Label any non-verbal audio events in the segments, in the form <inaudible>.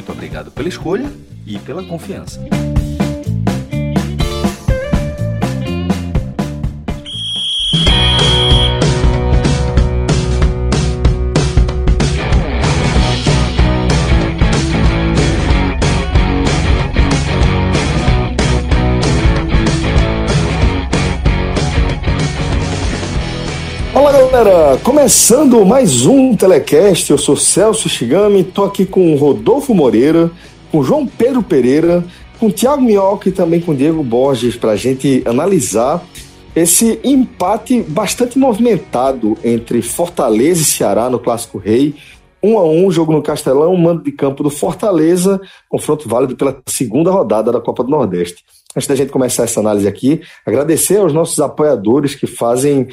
Muito obrigado pela escolha e pela confiança. Galera, começando mais um Telecast, eu sou Celso Shigami, tô aqui com Rodolfo Moreira, com João Pedro Pereira, com Thiago Minhoca e também com Diego Borges para a gente analisar esse empate bastante movimentado entre Fortaleza e Ceará no Clássico Rei. Um a um, jogo no Castelão, mando de campo do Fortaleza, confronto válido pela segunda rodada da Copa do Nordeste. Antes da gente começar essa análise aqui, agradecer aos nossos apoiadores que fazem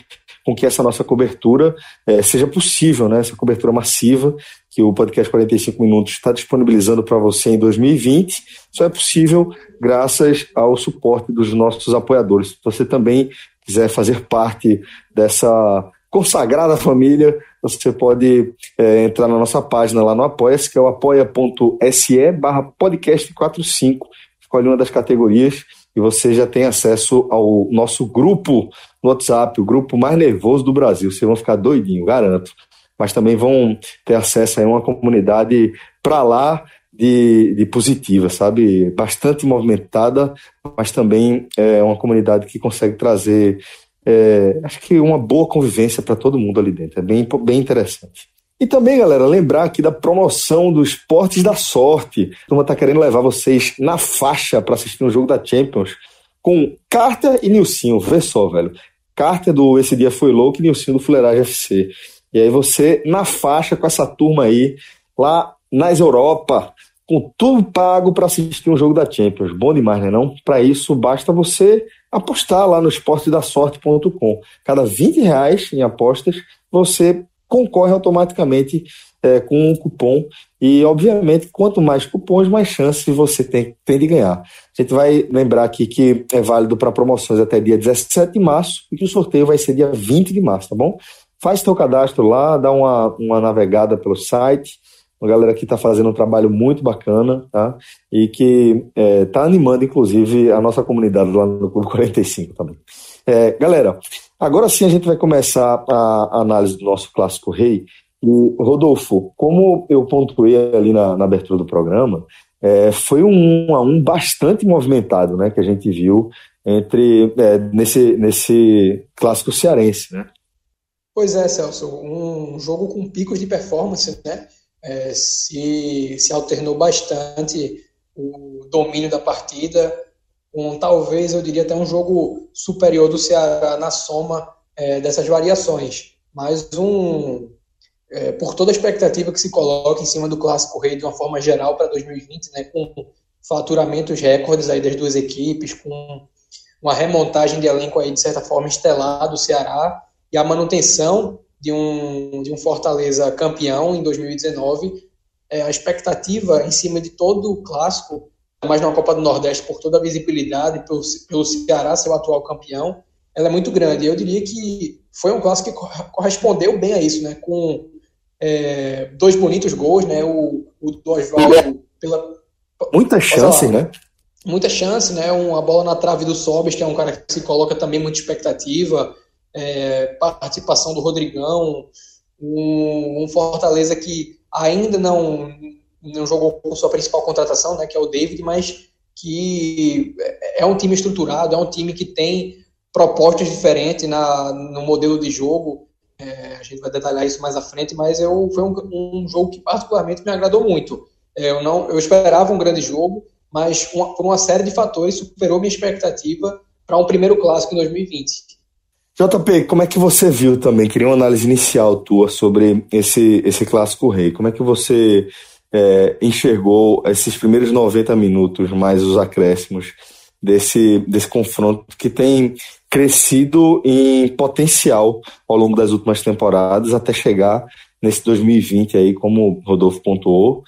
com que essa nossa cobertura é, seja possível, né? essa cobertura massiva que o podcast 45 Minutos está disponibilizando para você em 2020. Só é possível graças ao suporte dos nossos apoiadores. Se você também quiser fazer parte dessa consagrada família, você pode é, entrar na nossa página lá no Apoia-se, que é o apoia.se barra podcast45. Escolhe uma das categorias e você já tem acesso ao nosso grupo no WhatsApp, o grupo mais nervoso do Brasil. Vocês vão ficar doidinho, garanto. Mas também vão ter acesso a uma comunidade para lá de, de, positiva, sabe? Bastante movimentada, mas também é uma comunidade que consegue trazer, é, acho que uma boa convivência para todo mundo ali dentro. É bem, bem interessante. E também, galera, lembrar aqui da promoção do Esportes da Sorte. A turma tá querendo levar vocês na faixa para assistir um jogo da Champions com Carter e Nilcinho. Vê só, velho. Carter do Esse Dia Foi Louco e Nilcinho do Fuleiragem FC. E aí você na faixa com essa turma aí, lá nas Europa, com tudo pago para assistir um jogo da Champions. Bom demais, né não? Para isso, basta você apostar lá no esportedasorte.com. Cada 20 reais em apostas, você concorre automaticamente é, com um cupom. E, obviamente, quanto mais cupons, mais chances você tem, tem de ganhar. A gente vai lembrar aqui que é válido para promoções até dia 17 de março e que o sorteio vai ser dia 20 de março, tá bom? Faz seu cadastro lá, dá uma, uma navegada pelo site. Uma galera que está fazendo um trabalho muito bacana, tá? E que está é, tá animando, inclusive, a nossa comunidade lá no Clube 45 também. É, galera, agora sim a gente vai começar a análise do nosso clássico rei. E, Rodolfo, como eu pontuei ali na, na abertura do programa, é, foi um a um bastante movimentado, né, que a gente viu entre é, nesse, nesse clássico cearense, né? Pois é, Celso, um jogo com picos de performance, né? É, se, se alternou bastante o domínio da partida, um, talvez eu diria até um jogo superior do Ceará na soma é, dessas variações. Mas um, é, por toda a expectativa que se coloca em cima do Clássico Rei de uma forma geral para 2020, né, com faturamentos recordes aí das duas equipes, com uma remontagem de elenco aí de certa forma estelar do Ceará e a manutenção de um, de um Fortaleza campeão em 2019, é, a expectativa em cima de todo o clássico mais na Copa do Nordeste, por toda a visibilidade, pelo, pelo Ceará ser o atual campeão, ela é muito grande. Eu diria que foi um clássico que correspondeu bem a isso, né? Com é, dois bonitos gols, né? O, o do Oswaldo pela. Muita chance, né? Muita chance, né? Uma bola na trave do Sobes, que é um cara que se coloca também muita expectativa. É, participação do Rodrigão, um, um Fortaleza que ainda não não jogou com sua principal contratação, né, que é o David, mas que é um time estruturado, é um time que tem propostas diferentes na, no modelo de jogo. É, a gente vai detalhar isso mais à frente, mas eu, foi um, um jogo que particularmente me agradou muito. É, eu, não, eu esperava um grande jogo, mas uma, por uma série de fatores superou minha expectativa para um primeiro clássico em 2020. JP, como é que você viu também? Queria uma análise inicial tua sobre esse, esse clássico rei. Como é que você é, enxergou esses primeiros 90 minutos, mais os acréscimos desse, desse confronto que tem crescido em potencial ao longo das últimas temporadas até chegar nesse 2020 aí, como o Rodolfo pontuou,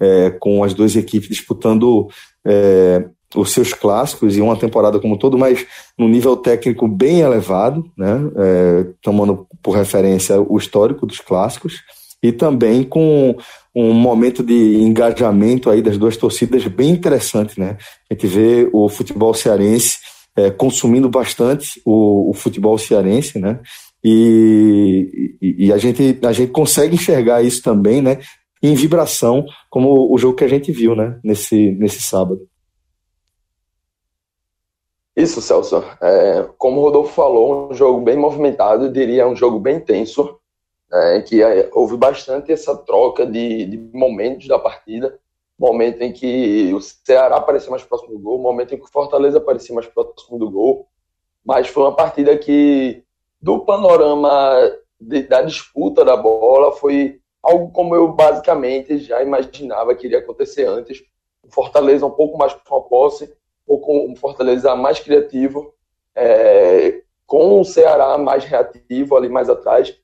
é, com as duas equipes disputando é, os seus clássicos e uma temporada como todo, mas num nível técnico bem elevado, né, é, tomando por referência o histórico dos clássicos e também com um momento de engajamento aí das duas torcidas bem interessante, né? A gente vê o futebol cearense é, consumindo bastante o, o, futebol cearense, né? E, e, e, a, gente, a gente consegue enxergar isso também, né? Em vibração, como o jogo que a gente viu, né? Nesse, nesse sábado. Isso, Celso. É, como o Rodolfo falou, um jogo bem movimentado, diria um jogo bem tenso, é, que é, houve bastante essa troca de, de, momentos da partida, momento em que o Ceará parecia mais próximo do gol, momento em que o Fortaleza parecia mais próximo do gol, mas foi uma partida que, do panorama de, da disputa da bola, foi algo como eu basicamente já imaginava que iria acontecer antes. O Fortaleza um pouco mais com a posse, ou com o Fortaleza mais criativo, é, com o Ceará mais reativo ali mais atrás,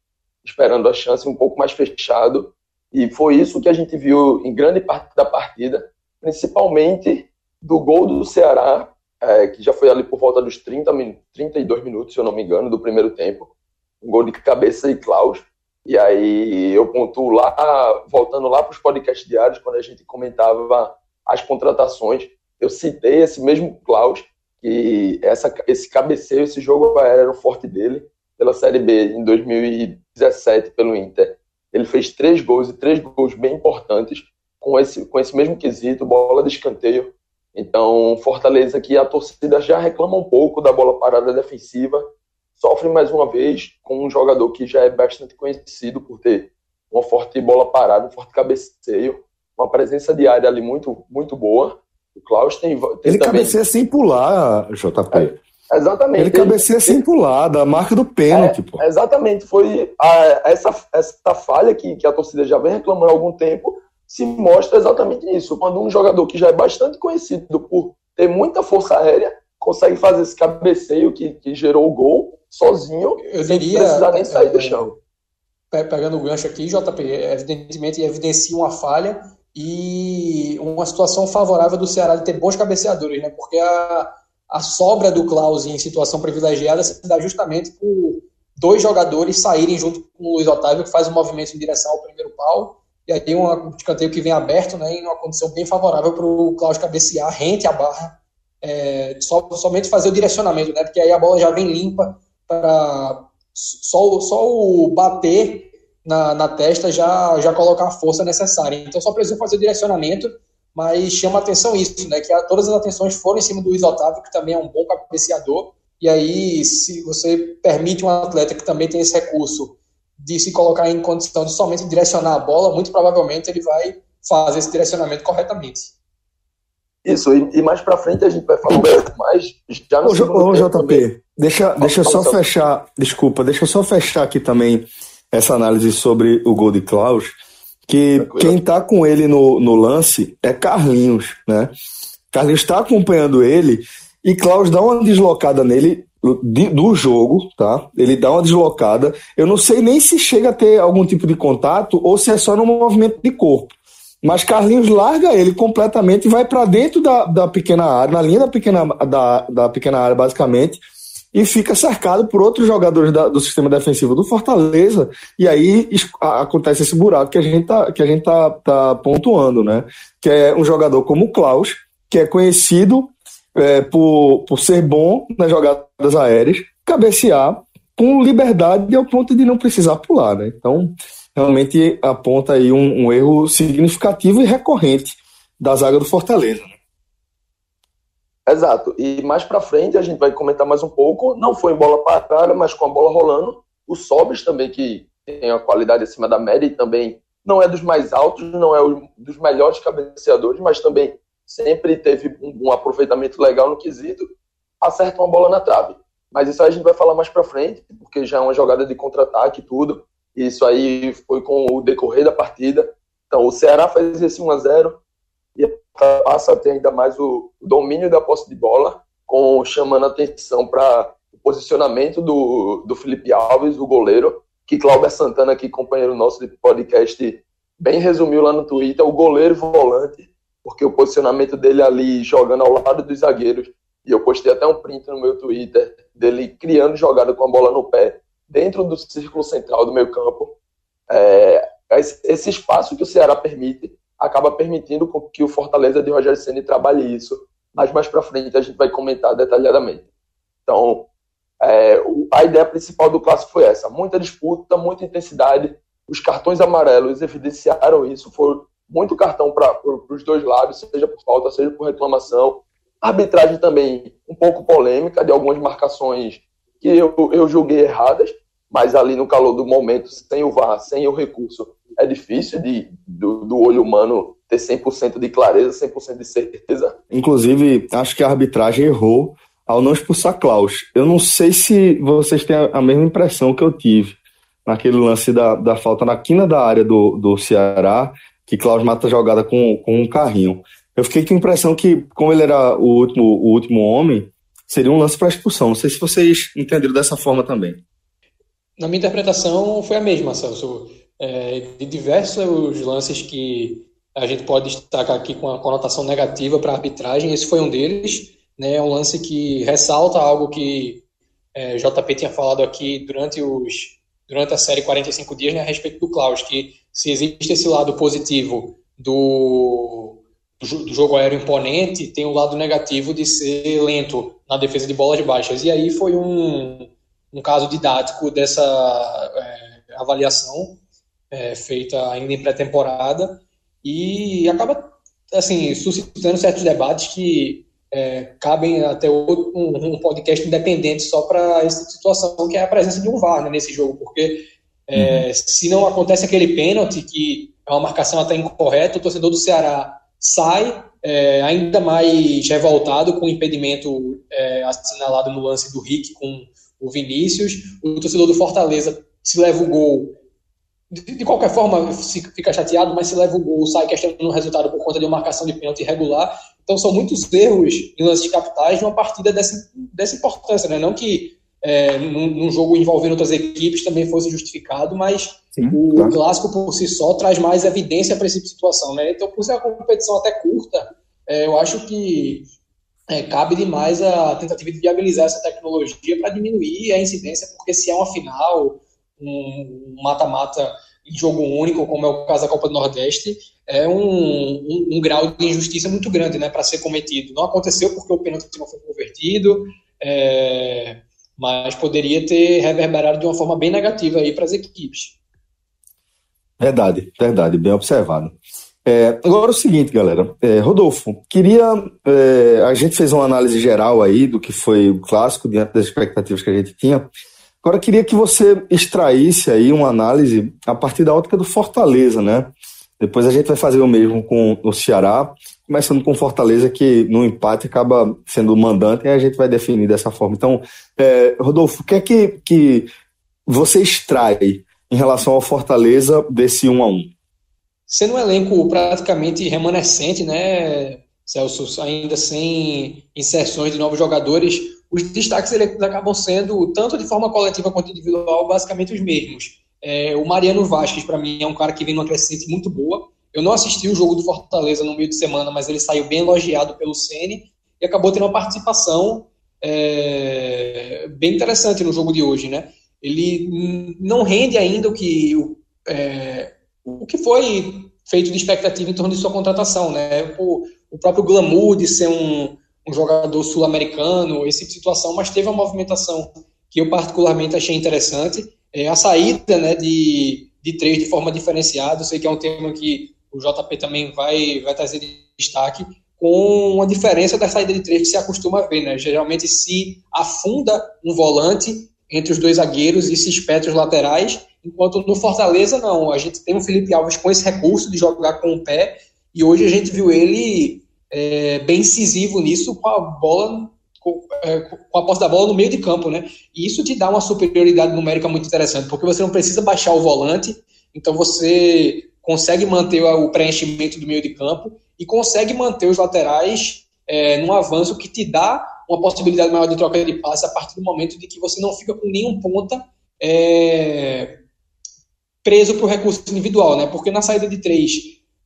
esperando a chance um pouco mais fechado. E foi isso que a gente viu em grande parte da partida, principalmente do gol do Ceará, é, que já foi ali por volta dos 30 32 minutos, se eu não me engano, do primeiro tempo. Um gol de cabeça e Klaus. E aí eu pontuo lá, voltando lá para os podcasts diários, quando a gente comentava as contratações, eu citei esse mesmo Klaus, que essa, esse cabeceio, esse jogo aéreo era o forte dele, pela Série B em 2017 pelo Inter. Ele fez três gols e três gols bem importantes com esse, com esse mesmo quesito, bola de escanteio. Então, Fortaleza que a torcida já reclama um pouco da bola parada defensiva, sofre mais uma vez com um jogador que já é bastante conhecido por ter uma forte bola parada, um forte cabeceio, uma presença de área ali muito, muito boa. O Klaus tem. tem ele também... cabeceia sem pular, JP. É, exatamente. Ele cabeceia ele, sem pular, da marca do pênalti, é, pô. Exatamente. Foi a, essa, essa falha que, que a torcida já vem reclamando há algum tempo se mostra exatamente nisso. Quando um jogador que já é bastante conhecido por ter muita força aérea consegue fazer esse cabeceio que, que gerou o gol sozinho, Eu sem diria, precisar nem sair é, do chão. Pegando o gancho aqui, JP, evidentemente evidencia uma falha e uma situação favorável do Ceará de ter bons cabeceadores, né? Porque a, a sobra do Klaus em situação privilegiada se dá justamente por dois jogadores saírem junto com o Luiz Otávio, que faz um movimento em direção ao primeiro pau, e aí um escanteio que vem aberto, né, em uma condição bem favorável para o Klaus cabecear, rente a barra, é, só, somente fazer o direcionamento, né? Porque aí a bola já vem limpa para só, só o bater na, na testa já, já colocar a força necessária. Então só precisa fazer o direcionamento, mas chama atenção isso, né? Que a, todas as atenções foram em cima do Luiz Otávio, que também é um bom cabeceador. E aí, se você permite um atleta que também tem esse recurso de se colocar em condição de somente direcionar a bola, muito provavelmente ele vai fazer esse direcionamento corretamente. Isso, e, e mais para frente a gente vai falar mais já no Ô, ô JP, deixa, deixa eu só fechar, desculpa, deixa eu só fechar aqui também essa análise sobre o gol de Klaus, que quem está com ele no, no lance é Carlinhos, né? Carlinhos está acompanhando ele e Klaus dá uma deslocada nele do jogo, tá? Ele dá uma deslocada. Eu não sei nem se chega a ter algum tipo de contato ou se é só no movimento de corpo. Mas Carlinhos larga ele completamente e vai para dentro da, da pequena área, na linha da pequena, da, da pequena área, basicamente e fica cercado por outros jogadores da, do sistema defensivo do Fortaleza, e aí acontece esse buraco que a gente tá, que a gente tá, tá pontuando, né? Que é um jogador como o Klaus, que é conhecido é, por, por ser bom nas jogadas aéreas, cabecear com liberdade ao ponto de não precisar pular, né? Então, realmente aponta aí um, um erro significativo e recorrente da zaga do Fortaleza. Né? Exato. E mais para frente a gente vai comentar mais um pouco. Não foi em bola parada, mas com a bola rolando. O Sobis também, que tem a qualidade acima da média e também não é dos mais altos, não é um dos melhores cabeceadores, mas também sempre teve um, aproveitamento legal no quesito. Acerta uma bola na trave. Mas isso aí a gente vai falar mais para frente, porque já é uma jogada de contra-ataque e tudo. Isso aí foi com o decorrer da partida. Então o Ceará faz esse 1 a 0 e passa a ter ainda mais o domínio da posse de bola, com chamando atenção para o posicionamento do, do Felipe Alves, o goleiro, que Cláudio Santana, aqui, companheiro nosso de podcast, bem resumiu lá no Twitter, o goleiro volante, porque o posicionamento dele ali jogando ao lado dos zagueiros, e eu postei até um print no meu Twitter dele criando jogada com a bola no pé, dentro do círculo central do meio campo. É, esse espaço que o Ceará permite acaba permitindo que o Fortaleza de Rogério Ceni trabalhe isso, mas mais para frente a gente vai comentar detalhadamente. Então, é, a ideia principal do clássico foi essa: muita disputa, muita intensidade. Os cartões amarelos evidenciaram isso. Foi muito cartão para os dois lados, seja por falta, seja por reclamação. Arbitragem também um pouco polêmica, de algumas marcações que eu, eu julguei erradas, mas ali no calor do momento, sem o VAR, sem o recurso, é difícil de, do, do olho humano ter 100% de clareza, 100% de certeza. Inclusive, acho que a arbitragem errou ao não expulsar Klaus. Eu não sei se vocês têm a mesma impressão que eu tive naquele lance da, da falta na quina da área do, do Ceará, que Klaus mata a jogada com, com um carrinho. Eu fiquei com a impressão que, como ele era o último, o último homem, seria um lance para expulsão. Não sei se vocês entenderam dessa forma também. Na minha interpretação, foi a mesma, Celso. É, de diversos lances que a gente pode destacar aqui com a conotação negativa para a arbitragem, esse foi um deles. Né, é um lance que ressalta algo que é, JP tinha falado aqui durante, os, durante a série 45 dias né, a respeito do Klaus, que se existe esse lado positivo do, do jogo aéreo imponente, tem o lado negativo de ser lento na defesa de bolas baixas. E aí foi um, um caso didático dessa é, avaliação é, feita ainda em pré-temporada e acaba assim suscitando certos debates que é, cabem até outro, um, um, podcast independente só para essa situação, que é a presença de um VAR né, nesse jogo, porque é, uhum. se não acontece aquele pênalti, que é uma marcação até incorreta, o torcedor do Ceará sai é, ainda mais revoltado com o impedimento é, assinalado no lance do Rick com o Vinícius, o torcedor do Fortaleza se leva o gol de, de, qualquer forma, fica chateado, mas se leva o gol, sai questionando o resultado por conta de uma marcação de pênalti irregular. Então, são muitos erros em lances capitais de uma partida dessa, dessa importância. Né? Não que é, num, num, jogo envolvendo outras equipes também fosse justificado, mas Sim, o claro. clássico por si só traz mais evidência para essa situação. Né? Então, por ser uma competição até curta, é, eu acho que é, cabe demais a tentativa de viabilizar essa tecnologia para diminuir a incidência, porque se é uma final um mata-mata em jogo único, como é o caso da Copa do Nordeste, é um, um, um grau de injustiça muito grande né, para ser cometido. Não aconteceu porque o pênalti não foi convertido, é, mas poderia ter reverberado de uma forma bem negativa aí para as equipes. Verdade, verdade, bem observado. É, agora é o seguinte, galera. É, Rodolfo, queria. É, a gente fez uma análise geral aí do que foi o clássico, diante das expectativas que a gente tinha. Agora queria que você extraísse aí uma análise a partir da ótica do Fortaleza, né? Depois a gente vai fazer o mesmo com o Ceará, começando com Fortaleza, que no empate acaba sendo o mandante, e a gente vai definir dessa forma. Então, é, Rodolfo, o que é que, que você extrai em relação ao Fortaleza desse 1 a 1 Sendo um elenco praticamente remanescente, né, Celso, ainda sem inserções de novos jogadores, os destaques eles acabam sendo, tanto de forma coletiva quanto individual, basicamente os mesmos. É, o Mariano Vasquez, para mim, é um cara que vem numa crescente muito boa. Eu não assisti o jogo do Fortaleza no meio de semana, mas ele saiu bem elogiado pelo Ceni e acabou tendo uma participação é, bem interessante no jogo de hoje, né? Ele não rende ainda o que, é, o que foi feito de expectativa em torno de sua contratação, né? O, o próprio glamour de ser um, um jogador sul-americano, esse tipo de situação, mas teve uma movimentação que eu particularmente achei interessante. É, a saída né, de, de três de forma diferenciada, eu sei que é um tema que o JP também vai, vai trazer destaque, com uma diferença da saída de três que se acostuma a ver. Né? Geralmente se afunda um volante entre os dois zagueiros e se espeta os laterais, enquanto no Fortaleza não. A gente tem o Felipe Alves com esse recurso de jogar com o pé, e hoje a gente viu ele é, bem incisivo nisso com a bola com, é, com, a posse da bola no meio de campo, né? E isso te dá uma superioridade numérica muito interessante, porque você não precisa baixar o volante, então você consegue manter o preenchimento do meio de campo e consegue manter os laterais é, num avanço que te dá uma possibilidade maior de troca de passe a partir do momento de que você não fica com nenhum ponta é, preso para o recurso individual, né? Porque na saída de três,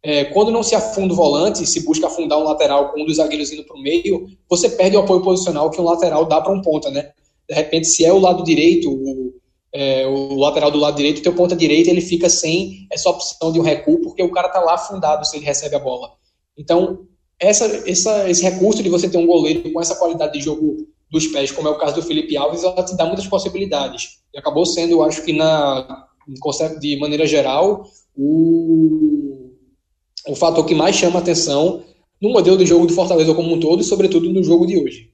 é, quando não se afunda o volante, se busca afundar um lateral com um dos zagueiros indo para o meio, você perde o apoio posicional que um lateral dá para um ponta, né? De repente, se é o lado direito, o, é, o lateral do lado direito, o teu ponta direita, ele fica sem essa opção de um recuo, porque o cara tá lá afundado se ele recebe a bola. Então, essa, essa, esse recurso de você ter um goleiro com essa qualidade de jogo dos pés, como é o caso do Felipe Alves, ela te dá muitas possibilidades. E acabou sendo, eu acho que na, de maneira geral, o, o fator que mais chama atenção no modelo de jogo do Fortaleza como um todo e, sobretudo, no jogo de hoje.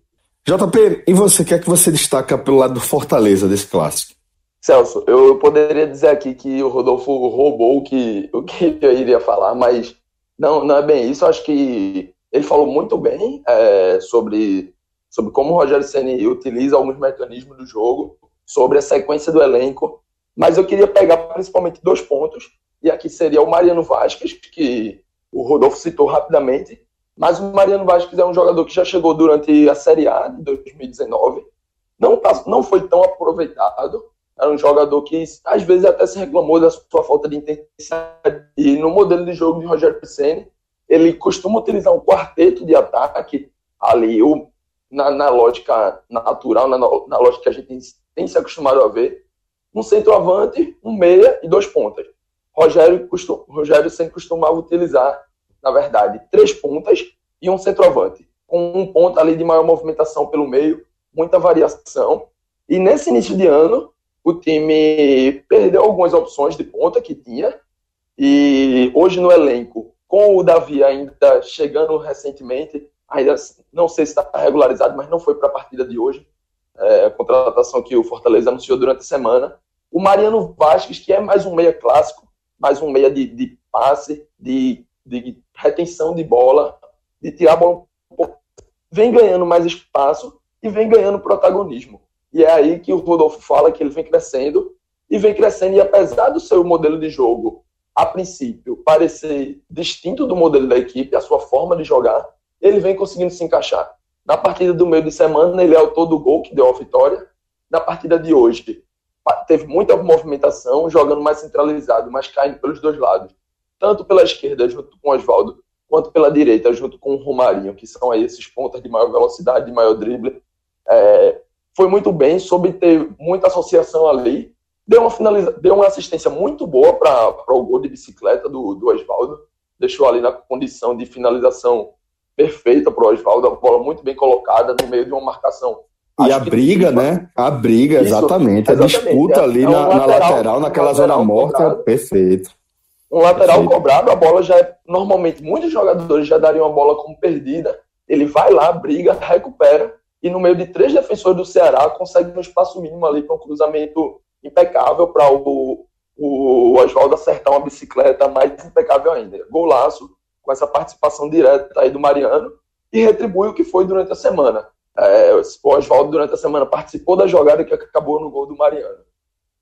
JP, e você, o que é que você destaca pelo lado do Fortaleza desse clássico? Celso, eu poderia dizer aqui que o Rodolfo roubou o que, o que <laughs> eu iria falar, mas não, não é bem isso. Acho que ele falou muito bem é, sobre, sobre como o Rogério Ceni utiliza alguns mecanismos do jogo, sobre a sequência do elenco. Mas eu queria pegar principalmente dois pontos, e aqui seria o Mariano Vasquez, que o Rodolfo citou rapidamente. Mas o Mariano Vasquez é um jogador que já chegou durante a Série A de 2019, não, tá, não foi tão aproveitado, era um jogador que às vezes até se reclamou da sua falta de intensidade. E no modelo de jogo de Rogério Ceni, ele costuma utilizar um quarteto de ataque ali, o, na, na lógica natural, na, na, lógica que a gente tem, tem, se acostumado a ver, um centroavante, um meia e dois pontas. Rogério, costum, Rogério sempre costumava utilizar, na verdade, três pontas e um centroavante, com um ponto ali de maior movimentação pelo meio, muita variação. E nesse início de ano, o time perdeu algumas opções de ponta que tinha. E hoje no elenco, com o Davi ainda chegando recentemente, ainda não sei se está regularizado, mas não foi para a partida de hoje. É, a contratação que o Fortaleza anunciou durante a semana. O Mariano Vasquez, que é mais um meia clássico, mais um meia de, de passe, de, de, retenção de bola, de tirar a bola um pouco, vem ganhando mais espaço e vem ganhando protagonismo. E é aí que o Rodolfo fala que ele vem crescendo e vem crescendo. E apesar do seu modelo de jogo, a princípio, parecer distinto do modelo da equipe, a sua forma de jogar, ele vem conseguindo se encaixar. Na partida do meio de semana, ele é autor do gol que deu a vitória. Na partida de hoje, teve muita movimentação, jogando mais centralizado, mas caindo pelos dois lados. Tanto pela esquerda, junto com o Oswaldo, quanto pela direita, junto com o Romarinho, que são aí esses pontas de maior velocidade, de maior drible. É, foi muito bem, soube ter muita associação ali, deu uma, finaliza... deu uma assistência muito boa para o gol de bicicleta do, do Oswaldo, deixou ali na condição de finalização perfeita para o Oswaldo, a bola muito bem colocada no meio de uma marcação. E Acho a briga, né? A briga, Isso, exatamente. A disputa é, ali é um na, lateral, na, lateral, naquela um zona morta, cobrado. perfeito. Um lateral perfeito. cobrado, a bola já é. Normalmente, muitos jogadores já dariam a bola como perdida. Ele vai lá, briga, recupera e no meio de três defensores do Ceará consegue um espaço mínimo ali para um cruzamento impecável para o, o Oswaldo acertar uma bicicleta mais impecável ainda. Golaço com essa participação direta aí do Mariano e retribui o que foi durante a semana. É, o Oswaldo durante a semana participou da jogada que acabou no gol do Mariano.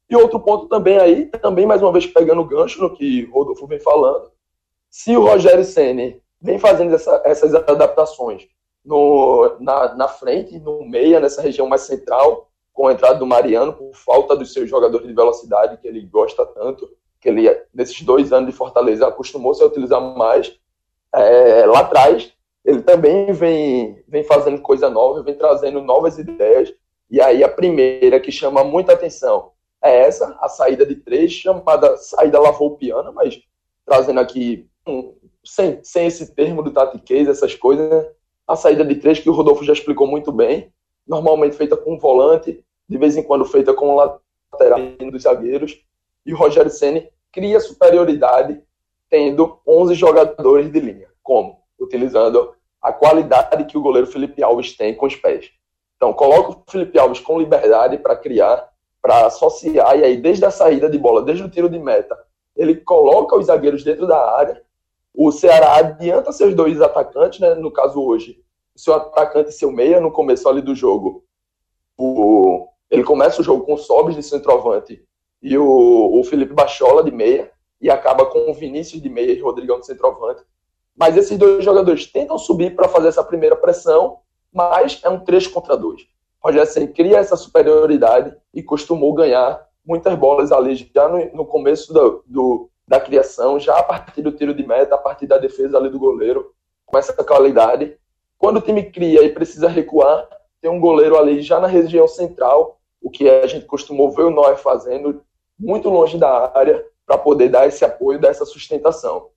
E outro ponto também aí, também mais uma vez pegando o gancho no que Rodolfo vem falando, se o Rogério Ceni vem fazendo essa, essas adaptações no, na, na frente, no meia, nessa região mais central, com a entrada do Mariano, por falta dos seus jogadores de velocidade, que ele gosta tanto, que ele, nesses dois anos de Fortaleza, acostumou-se a utilizar mais. É, lá atrás, ele também vem, vem fazendo coisa nova, vem trazendo novas ideias. E aí, a primeira que chama muita atenção é essa, a saída de três, chamada saída lavou o piano, mas trazendo aqui, um, sem, sem esse termo do Tati Case, essas coisas, né? a saída de três, que o Rodolfo já explicou muito bem, normalmente feita com um volante, de vez em quando feita com o lateral dos zagueiros, e o Rogério Ceni cria superioridade tendo 11 jogadores de linha. Como? Utilizando a qualidade que o goleiro Felipe Alves tem com os pés. Então, coloca o Felipe Alves com liberdade para criar, para associar, e aí, desde a saída de bola, desde o tiro de meta, ele coloca os zagueiros dentro da área o Ceará adianta seus dois atacantes, né? No caso hoje, seu atacante e seu meia no começo ali do jogo. O, ele começa o jogo com o Sobis de centroavante e o, o Felipe Bachola de meia. E acaba com o Vinícius de meia e Rodrigão de centroavante. Mas esses dois jogadores tentam subir para fazer essa primeira pressão, mas é um 3 contra 2. Rogério Senna cria essa superioridade e costumou ganhar muitas bolas ali já no, no começo do, do, da criação, já a partir do tiro de meta, a partir da defesa ali do goleiro, com essa qualidade. Quando o time cria e precisa recuar, tem um goleiro ali já na região central, o que a gente costumou ver o Noé fazendo, muito longe da área, para poder dar esse apoio, dar essa sustentação.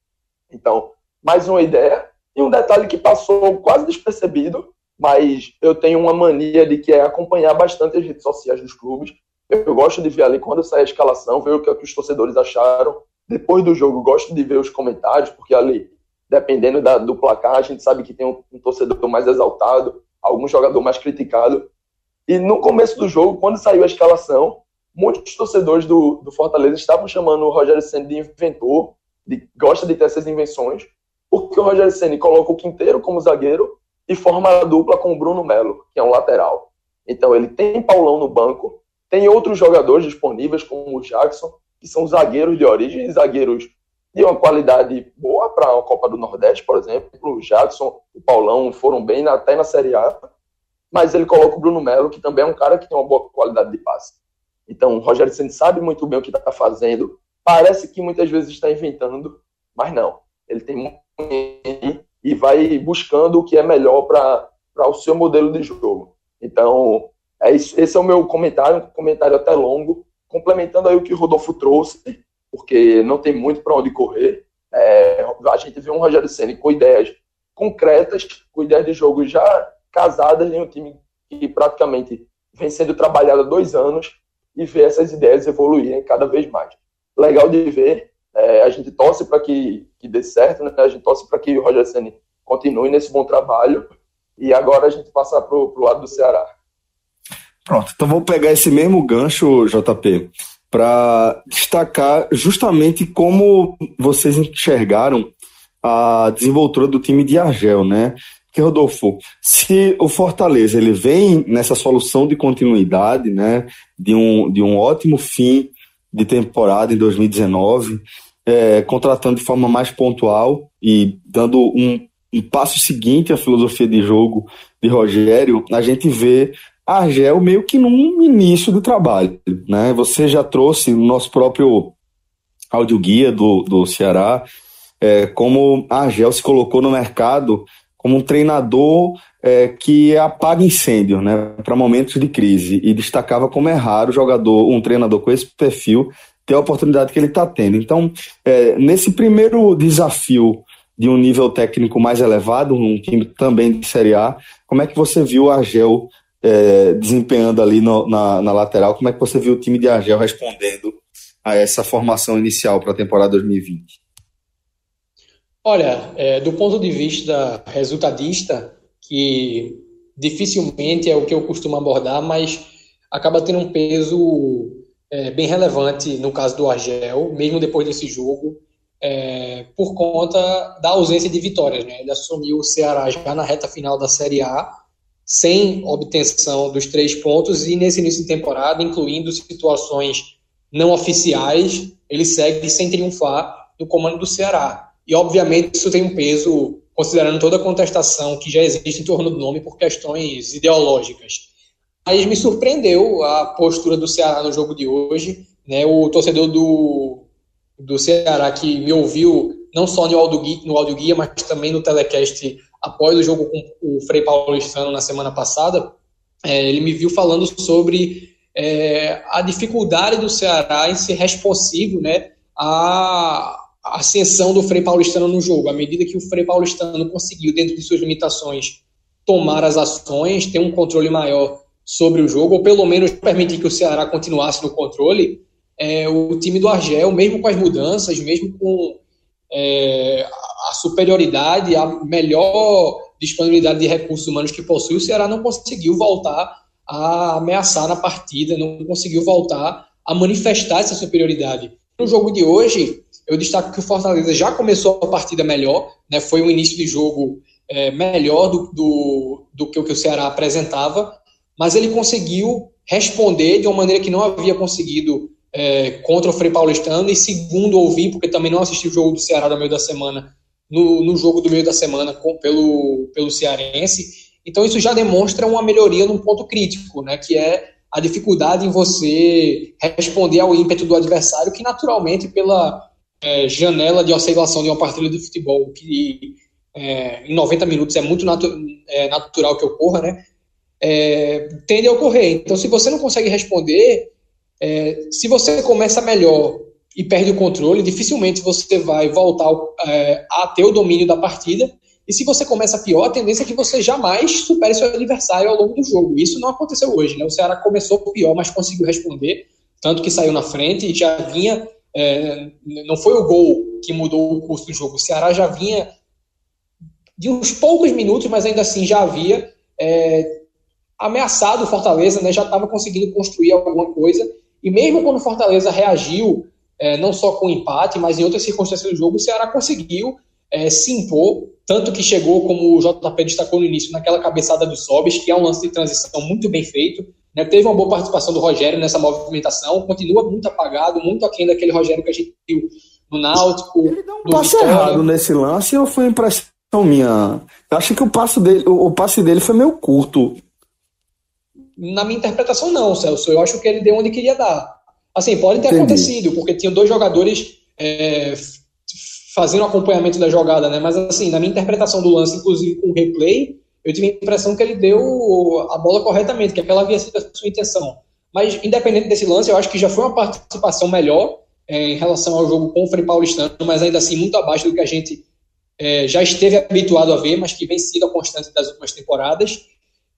Então, mais uma ideia. E um detalhe que passou quase despercebido, mas eu tenho uma mania de que é acompanhar bastante as redes sociais dos clubes. Eu gosto de ver ali quando sai a escalação, ver o que, é que os torcedores acharam. Depois do jogo, gosto de ver os comentários, porque ali, dependendo da, do placar, a gente sabe que tem um, um torcedor mais exaltado, algum jogador mais criticado. E no começo do jogo, quando saiu a escalação, muitos torcedores do, do Fortaleza estavam chamando o Rogério Senna de inventor, de, gosta de ter essas invenções, porque o Rogério Senna coloca o Quinteiro como zagueiro e forma a dupla com o Bruno Melo, que é um lateral. Então ele tem Paulão no banco, tem outros jogadores disponíveis, como o Jackson, que são zagueiros de origem, zagueiros de uma qualidade boa para a Copa do Nordeste, por exemplo. O Jackson, o Paulão foram bem até na Série A, mas ele coloca o Bruno Melo, que também é um cara que tem uma boa qualidade de passe. Então, o Rogério Senna sabe muito bem o que está fazendo, parece que muitas vezes está inventando, mas não. Ele tem e vai buscando o que é melhor para o seu modelo de jogo. Então, é isso, esse é o meu comentário, um comentário até longo, complementando aí o que o Rodolfo trouxe, porque não tem muito para onde correr. É, a gente vê um Rogério Senna com ideias concretas, com ideias de jogo já casadas em um time que praticamente vem sendo trabalhado há dois anos e ver essas ideias evoluírem cada vez mais. Legal de ver é, a gente torce para que, que dê certo, né? a gente torce para que o Roger Senna continue nesse bom trabalho. E agora a gente passar para o lado do Ceará. Pronto, então vou pegar esse mesmo gancho, JP, para destacar justamente como vocês enxergaram a desenvoltura do time de Argel, né? Que Rodolfo, se o Fortaleza ele vem nessa solução de continuidade, né, de um, de um ótimo fim de temporada em 2019, é, contratando de forma mais pontual e dando um, um passo seguinte à filosofia de jogo de Rogério, a gente vê Argel meio que num início do trabalho. Né? Você já trouxe no nosso próprio audioguia do, do Ceará é, como a Argel se colocou no mercado como um treinador é, que apaga incêndio né, para momentos de crise e destacava como é raro jogador, um treinador com esse perfil ter a oportunidade que ele está tendo. Então, é, nesse primeiro desafio de um nível técnico mais elevado, um time também de Série A, como é que você viu o Argel é, desempenhando ali no, na, na lateral? Como é que você viu o time de Argel respondendo a essa formação inicial para a temporada 2020? Olha, é, do ponto de vista resultadista, que dificilmente é o que eu costumo abordar, mas acaba tendo um peso é, bem relevante no caso do Argel, mesmo depois desse jogo, é, por conta da ausência de vitórias. Né? Ele assumiu o Ceará já na reta final da Série A, sem obtenção dos três pontos, e nesse início de temporada, incluindo situações não oficiais, ele segue sem triunfar no comando do Ceará. E, obviamente, isso tem um peso, considerando toda a contestação que já existe em torno do nome por questões ideológicas. Mas me surpreendeu a postura do Ceará no jogo de hoje. Né? O torcedor do, do Ceará que me ouviu, não só no áudio, no áudio guia, mas também no telecast após o jogo com o Frei Paulistano na semana passada, é, ele me viu falando sobre é, a dificuldade do Ceará em ser responsivo né, à ascensão do Frei Paulistano no jogo. À medida que o Frei Paulistano conseguiu, dentro de suas limitações, tomar as ações, ter um controle maior sobre o jogo, ou pelo menos permitir que o Ceará continuasse no controle, é, o time do Argel, mesmo com as mudanças, mesmo com é, a superioridade, a melhor disponibilidade de recursos humanos que possui, o Ceará não conseguiu voltar a ameaçar na partida, não conseguiu voltar a manifestar essa superioridade. No jogo de hoje, eu destaco que o Fortaleza já começou a partida melhor, né, foi um início de jogo é, melhor do, do, do que o que o Ceará apresentava, mas ele conseguiu responder de uma maneira que não havia conseguido é, contra o Frei Paulistano, e segundo ouvi, porque também não assisti o jogo do Ceará no meio da semana, no, no jogo do meio da semana com, pelo, pelo Cearense. Então isso já demonstra uma melhoria num ponto crítico, né, que é a dificuldade em você responder ao ímpeto do adversário, que naturalmente pela é, janela de oscilação de uma partida de futebol, que é, em 90 minutos é muito natu é, natural que ocorra, né, é, tende a ocorrer. Então se você não consegue responder, é, se você começa melhor e perde o controle, dificilmente você vai voltar é, a ter o domínio da partida. E se você começa pior, a tendência é que você jamais supere seu adversário ao longo do jogo. Isso não aconteceu hoje. Né? O Ceará começou pior, mas conseguiu responder, tanto que saiu na frente e já vinha. É, não foi o gol que mudou o curso do jogo. O Ceará já vinha de uns poucos minutos, mas ainda assim já havia é, ameaçado o Fortaleza, né? já estava conseguindo construir alguma coisa. E mesmo quando o Fortaleza reagiu é, não só com empate, mas em outras circunstâncias do jogo, o Ceará conseguiu é, se impor, tanto que chegou, como o JP destacou no início, naquela cabeçada do Sobis, que é um lance de transição muito bem feito. Né? Teve uma boa participação do Rogério nessa movimentação, continua muito apagado, muito aquém daquele Rogério que a gente viu no Náutico. Ele deu um passe errado nesse lance ou foi impressão minha? Eu acho que o passe dele, o, o passe dele foi meio curto. Na minha interpretação, não, Celso. Eu acho que ele deu onde queria dar. Assim, pode ter Entendi. acontecido, porque tinham dois jogadores é, fazendo acompanhamento da jogada, né? Mas, assim, na minha interpretação do lance, inclusive com o replay, eu tive a impressão que ele deu a bola corretamente, que aquela havia sido a sua intenção. Mas, independente desse lance, eu acho que já foi uma participação melhor é, em relação ao jogo com o Frei Paulistano, mas ainda assim muito abaixo do que a gente é, já esteve habituado a ver, mas que vem sido a constante das últimas temporadas.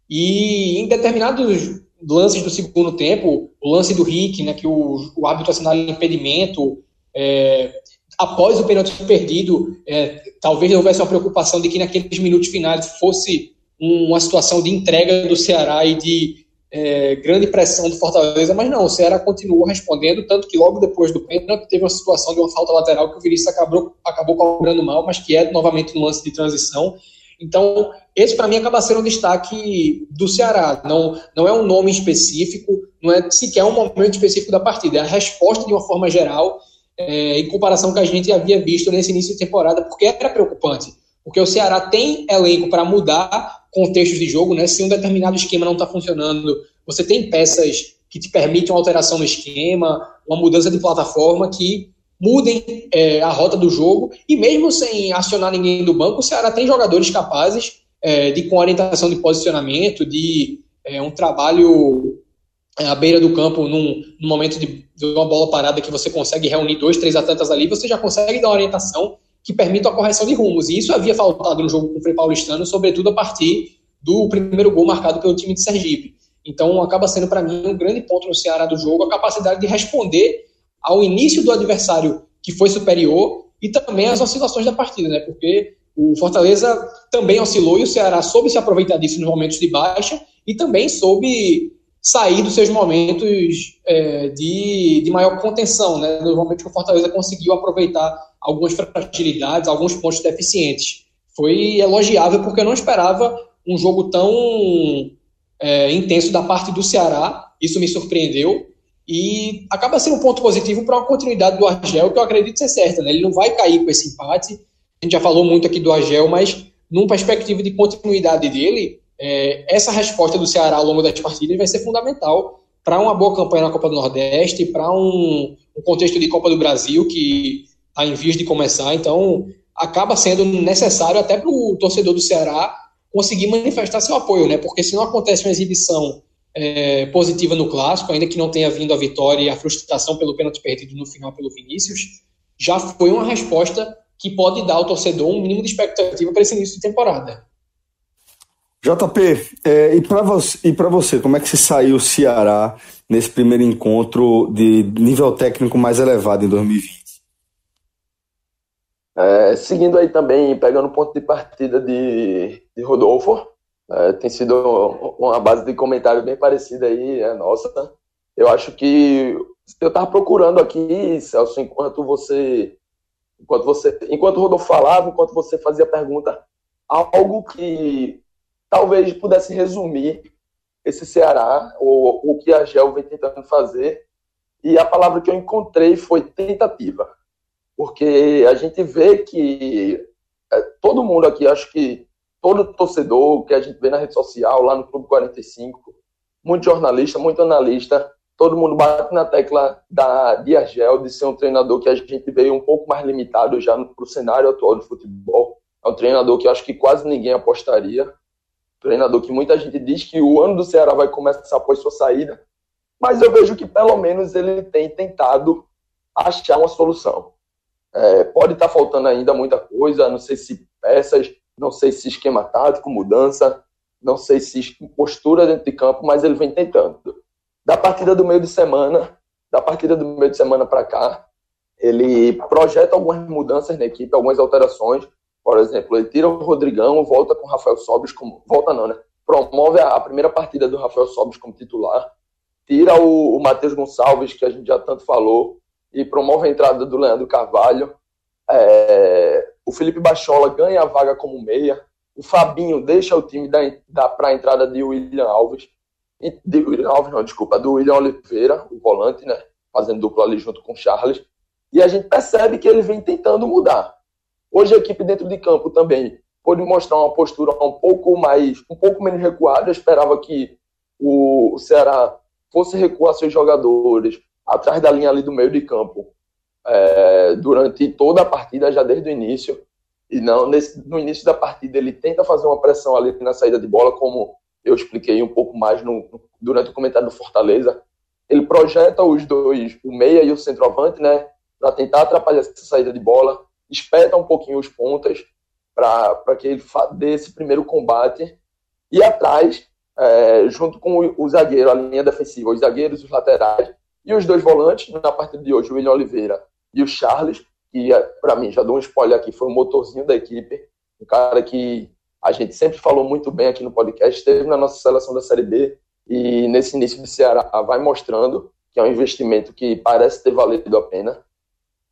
E em determinados lances do segundo tempo, o lance do Rick, né, que o, o árbitro assinala impedimento, é, após o pênalti perdido, é, talvez houvesse uma preocupação de que naqueles minutos finais fosse uma situação de entrega do Ceará e de é, grande pressão do Fortaleza, mas não, o Ceará continuou respondendo, tanto que logo depois do pênalti teve uma situação de uma falta lateral que o Vinícius acabou, acabou cobrando mal, mas que é novamente um lance de transição. Então, esse para mim acaba sendo um destaque do Ceará. Não, não é um nome específico, não é sequer um momento específico da partida, é a resposta de uma forma geral, é, em comparação com que a gente havia visto nesse início de temporada, porque era preocupante. Porque o Ceará tem elenco para mudar contextos de jogo, né? Se um determinado esquema não está funcionando, você tem peças que te permitem uma alteração no esquema, uma mudança de plataforma que mudem é, a rota do jogo. E mesmo sem acionar ninguém do banco, o Ceará tem jogadores capazes é, de com orientação de posicionamento, de é, um trabalho é, à beira do campo num, num momento de, de, uma bola parada que você consegue reunir dois, três atletas ali, você já consegue dar uma orientação que permita a correção de rumos. E isso havia faltado no jogo com o Frei Paulistano, sobretudo a partir do primeiro gol marcado pelo time de Sergipe. Então acaba sendo para mim um grande ponto no Ceará do jogo a capacidade de responder ao início do adversário que foi superior e também as oscilações da partida, né? Porque o Fortaleza também oscilou e o Ceará soube se aproveitar disso nos momentos de baixa e também soube sair dos seus momentos é, de, de maior contenção, né? Nos momentos que o Fortaleza conseguiu aproveitar algumas fragilidades, alguns pontos deficientes. Foi elogiável porque eu não esperava um jogo tão é, intenso da parte do Ceará. Isso me surpreendeu. E acaba sendo um ponto positivo para uma continuidade do Argel, que eu acredito ser certa. Né? Ele não vai cair com esse empate a gente já falou muito aqui do Agel, mas numa perspectiva de continuidade dele, é, essa resposta do Ceará ao longo das partidas vai ser fundamental para uma boa campanha na Copa do Nordeste, para um, um, contexto de Copa do Brasil que está em vias de começar. Então, acaba sendo necessário até para o torcedor do Ceará conseguir manifestar seu apoio, né? Porque se não acontece uma exibição é, positiva no clássico, ainda que não tenha vindo a vitória e a frustração pelo pênalti perdido no final pelo Vinícius, já foi uma resposta que pode dar ao torcedor um mínimo de expectativa para esse início de temporada. JP, é, e para você, você, como é que se saiu o Ceará nesse primeiro encontro de nível técnico mais elevado em 2020? É, seguindo aí também, pegando o ponto de partida de, de Rodolfo, é, tem sido uma base de comentário bem parecida aí, é nossa. Eu acho que eu estava procurando aqui, Celso, enquanto você enquanto você, enquanto o Rodolfo falava, enquanto você fazia a pergunta, algo que talvez pudesse resumir esse Ceará, ou o que a Gel vem tentando fazer. E a palavra que eu encontrei foi tentativa. Porque a gente vê que é, todo mundo aqui, acho que todo torcedor que a gente vê na rede social, lá no Clube 45, muito jornalista, muito analista, todo mundo bate na tecla da Diagel de ser um treinador que a gente veio um pouco mais limitado já para o cenário atual do futebol. É um treinador que eu acho que quase ninguém apostaria. Treinador que muita gente diz que o ano do Ceará vai começar após sua saída. Mas eu vejo que pelo menos ele tem tentado achar uma solução. É, pode estar tá faltando ainda muita coisa, não sei se peças, não sei se esquema tático, mudança, não sei se postura dentro de campo, mas ele vem tentando. Da partida do meio de semana, da partida do meio de semana para cá, ele projeta algumas mudanças na equipe, algumas alterações. Por exemplo, ele tira o Rodrigão, volta com o Rafael Sobis como. Volta não, né? Promove a, primeira partida do Rafael Sobis como titular. Tira o, o Matheus Gonçalves, que a gente já tanto falou, e promove a entrada do Leandro Carvalho. É, o Felipe Bachola ganha a vaga como meia. O Fabinho deixa o time da, da, para a entrada de William Alves de William Alves, não, desculpa, do William Oliveira, o volante, né? Fazendo dupla ali junto com o Charles. E a gente percebe que ele vem tentando mudar. Hoje a equipe dentro de campo também pôde mostrar uma postura um pouco mais, um pouco menos recuada. Eu esperava que o Ceará fosse recuar seus jogadores atrás da linha ali do meio de campo é, durante toda a partida, já desde o início. E não, nesse, no início da partida ele tenta fazer uma pressão ali na saída de bola, como eu expliquei um pouco mais no, durante o comentário do Fortaleza. Ele projeta os dois, o meia e o centroavante, né, para tentar atrapalhar essa saída de bola, espeta um pouquinho os pontas para que ele dê esse primeiro combate. E atrás, é, junto com o, zagueiro, a linha defensiva, os zagueiros, os laterais e os dois volantes, na partida de hoje, o William Oliveira e o Charles, que para mim, já dou um spoiler aqui, foi o motorzinho da equipe, um cara que a gente sempre falou muito bem aqui no podcast, esteve na nossa seleção da Série B e nesse início de Ceará vai mostrando que é um investimento que parece ter valido a pena.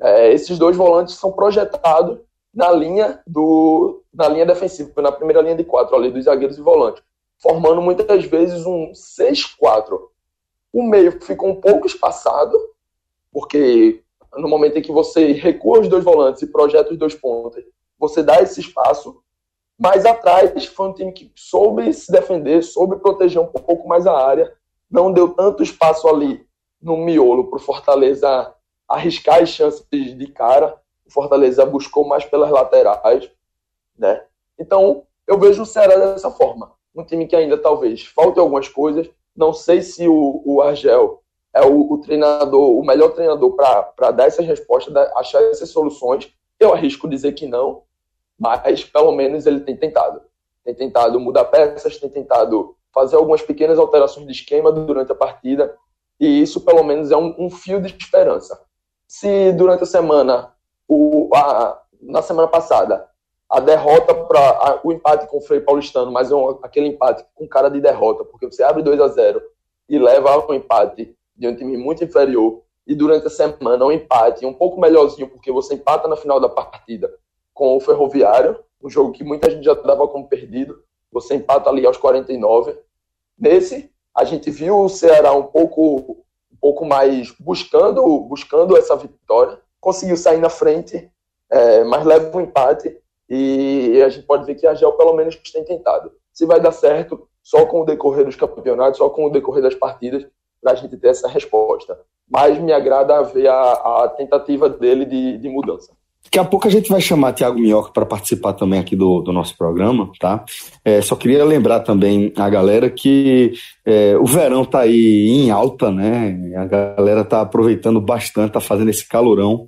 É, esses dois volantes são projetados na linha do na linha defensiva, na primeira linha de quatro ali dos zagueiros e volantes, formando muitas vezes um 6-4. O meio ficou um pouco espaçado, porque no momento em que você recua os dois volantes e projeta os dois pontos, você dá esse espaço mas atrás foi um time que soube se defender, soube proteger um pouco mais a área, não deu tanto espaço ali no miolo para o Fortaleza arriscar as chances de cara. O Fortaleza buscou mais pelas laterais, né? Então, eu vejo o Ceará dessa forma. Um time que ainda talvez falte algumas coisas. Não sei se o, o Argel é o, o treinador, o melhor treinador para dar essas respostas, achar essas soluções. Eu arrisco dizer que não, mas pelo menos ele tem tentado. Tem tentado mudar peças, tem tentado fazer algumas pequenas alterações de esquema durante a partida, e isso pelo menos é um, um fio de esperança. Se durante a semana, o, a, na semana passada, a derrota para o empate com o Frei Paulistano, mas é um, aquele empate com cara de derrota, porque você abre 2 a 0 e leva um empate de um time muito inferior, e durante a semana um empate um pouco melhorzinho, porque você empata na final da partida com o Ferroviário, um jogo que muita gente já dava como perdido. Você empata ali aos 49. Nesse, a gente viu o Ceará um pouco, um pouco mais buscando, buscando essa vitória. Conseguiu sair na frente, é, mas leva um empate. E a gente pode ver que a Gel pelo menos tem tentado. Se vai dar certo, só com o decorrer dos campeonatos, só com o decorrer das partidas, para a gente ter essa resposta. Mas me agrada ver a, a tentativa dele de, de mudança. Daqui a pouco a gente vai chamar Tiago Minhoca para participar também aqui do, do nosso programa, tá? É, só queria lembrar também a galera que é, o verão tá aí em alta, né? A galera tá aproveitando bastante, tá fazendo esse calorão.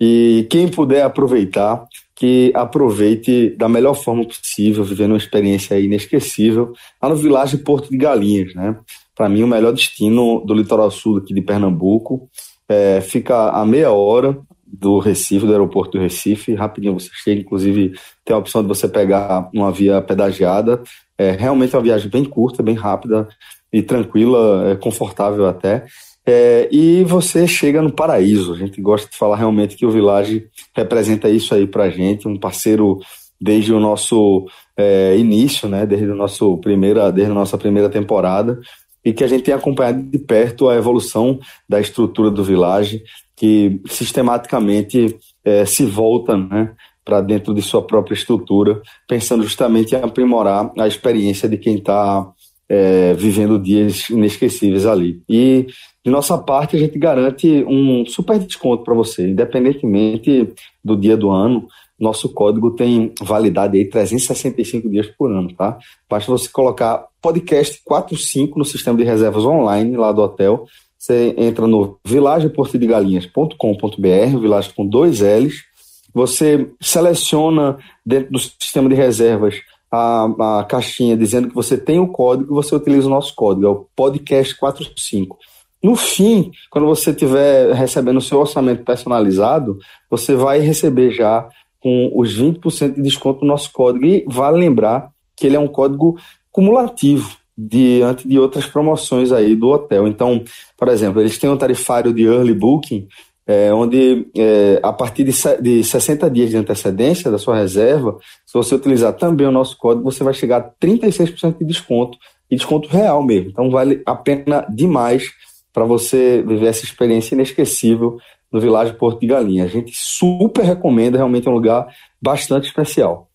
E quem puder aproveitar, que aproveite da melhor forma possível, vivendo uma experiência inesquecível lá no Vilagem Porto de Galinhas, né? Para mim, o melhor destino do litoral sul aqui de Pernambuco. É, fica a meia hora do Recife, do aeroporto do Recife, rapidinho você chega, inclusive tem a opção de você pegar uma via pedagiada, é realmente uma viagem bem curta, bem rápida e tranquila, é confortável até, é, e você chega no paraíso, a gente gosta de falar realmente que o Village representa isso aí pra gente, um parceiro desde o nosso é, início, né, desde, o nosso primeira, desde a nossa primeira temporada, e que a gente tem acompanhado de perto a evolução da estrutura do Village, que sistematicamente é, se volta né, para dentro de sua própria estrutura, pensando justamente em aprimorar a experiência de quem está é, vivendo dias inesquecíveis ali. E de nossa parte, a gente garante um super desconto para você, independentemente do dia do ano. Nosso código tem validade aí 365 dias por ano, tá? Basta você colocar podcast 45 no sistema de reservas online lá do hotel. Você entra no vilageportodegalinhas.com.br, vilagem com dois L's. Você seleciona dentro do sistema de reservas a, a caixinha dizendo que você tem o código e você utiliza o nosso código, é o podcast 45. No fim, quando você estiver recebendo o seu orçamento personalizado, você vai receber já com os 20% de desconto no nosso código. E vale lembrar que ele é um código cumulativo diante de outras promoções aí do hotel. Então, por exemplo, eles têm um tarifário de early booking, é, onde é, a partir de, de 60 dias de antecedência da sua reserva, se você utilizar também o nosso código, você vai chegar a 36% de desconto, e desconto real mesmo. Então, vale a pena demais para você viver essa experiência inesquecível no Vilagem Porto de Galinha. A gente super recomenda, realmente é um lugar bastante especial.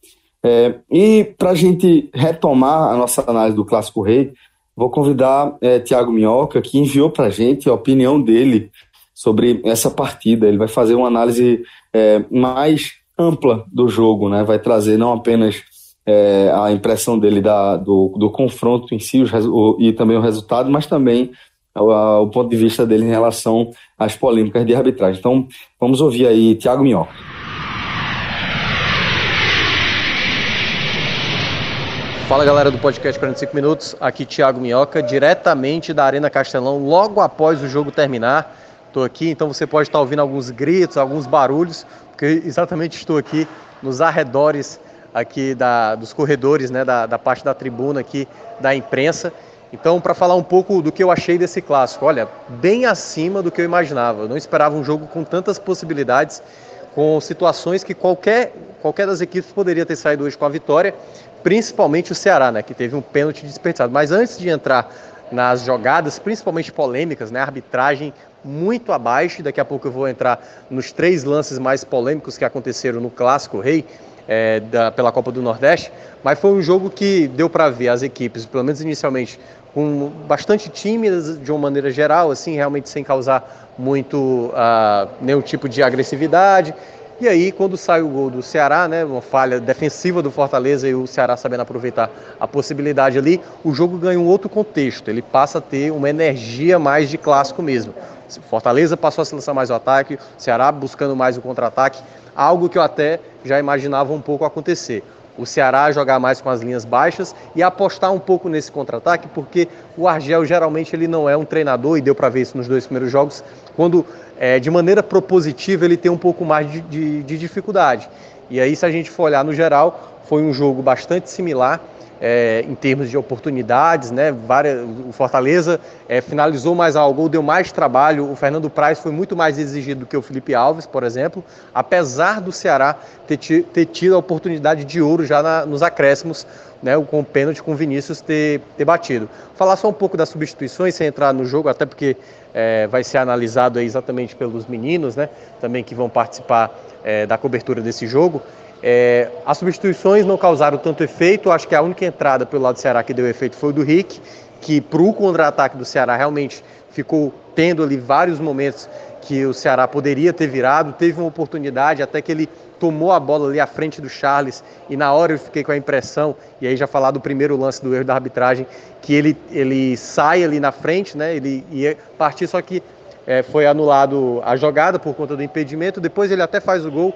É, e para a gente retomar a nossa análise do Clássico Rei, vou convidar é, Tiago Minhoca, que enviou para a gente a opinião dele sobre essa partida. Ele vai fazer uma análise é, mais ampla do jogo, né? vai trazer não apenas é, a impressão dele da, do, do confronto em si o, e também o resultado, mas também o, o, ponto de vista dele em relação às polêmicas de arbitragem. Então, vamos ouvir aí Tiago Minhoca. Fala galera do podcast 45 Minutos, aqui Thiago Minhoca, diretamente da Arena Castelão, logo após o jogo terminar. Estou aqui, então você pode estar ouvindo alguns gritos, alguns barulhos, porque exatamente estou aqui nos arredores aqui da, dos corredores, né, da, da parte da tribuna aqui da imprensa. Então, para falar um pouco do que eu achei desse clássico, olha, bem acima do que eu imaginava. Eu não esperava um jogo com tantas possibilidades, com situações que qualquer, qualquer das equipes poderia ter saído hoje com a vitória, principalmente o Ceará, né, que teve um pênalti desperdiçado. Mas antes de entrar nas jogadas, principalmente polêmicas, né, arbitragem muito abaixo. Daqui a pouco eu vou entrar nos três lances mais polêmicos que aconteceram no Clássico Rei é, da, pela Copa do Nordeste. Mas foi um jogo que deu para ver as equipes, pelo menos inicialmente, com bastante tímidas de uma maneira geral, assim, realmente sem causar muito uh, nenhum tipo de agressividade. E aí, quando sai o gol do Ceará, né, uma falha defensiva do Fortaleza e o Ceará sabendo aproveitar a possibilidade ali, o jogo ganha um outro contexto. Ele passa a ter uma energia mais de clássico mesmo. Fortaleza passou a se lançar mais o ataque, Ceará buscando mais o contra-ataque, algo que eu até já imaginava um pouco acontecer o Ceará jogar mais com as linhas baixas e apostar um pouco nesse contra-ataque, porque o Argel geralmente ele não é um treinador, e deu para ver isso nos dois primeiros jogos, quando é, de maneira propositiva ele tem um pouco mais de, de, de dificuldade. E aí, se a gente for olhar no geral, foi um jogo bastante similar é, em termos de oportunidades, né? Várias, o Fortaleza é, finalizou mais ao gol, deu mais trabalho. O Fernando Praz foi muito mais exigido do que o Felipe Alves, por exemplo, apesar do Ceará ter, ter tido a oportunidade de ouro já na, nos acréscimos, né? Com o pênalti com o Vinícius ter, ter batido. Falar só um pouco das substituições sem entrar no jogo, até porque é, vai ser analisado exatamente pelos meninos, né? Também que vão participar é, da cobertura desse jogo. É, as substituições não causaram tanto efeito, acho que a única entrada pelo lado do Ceará que deu efeito foi o do Rick, que para o contra-ataque do Ceará realmente ficou tendo ali vários momentos que o Ceará poderia ter virado, teve uma oportunidade até que ele tomou a bola ali à frente do Charles e na hora eu fiquei com a impressão, e aí já falar do primeiro lance do erro da arbitragem, que ele, ele sai ali na frente, né, ele ia partir, só que é, foi anulado a jogada por conta do impedimento, depois ele até faz o gol,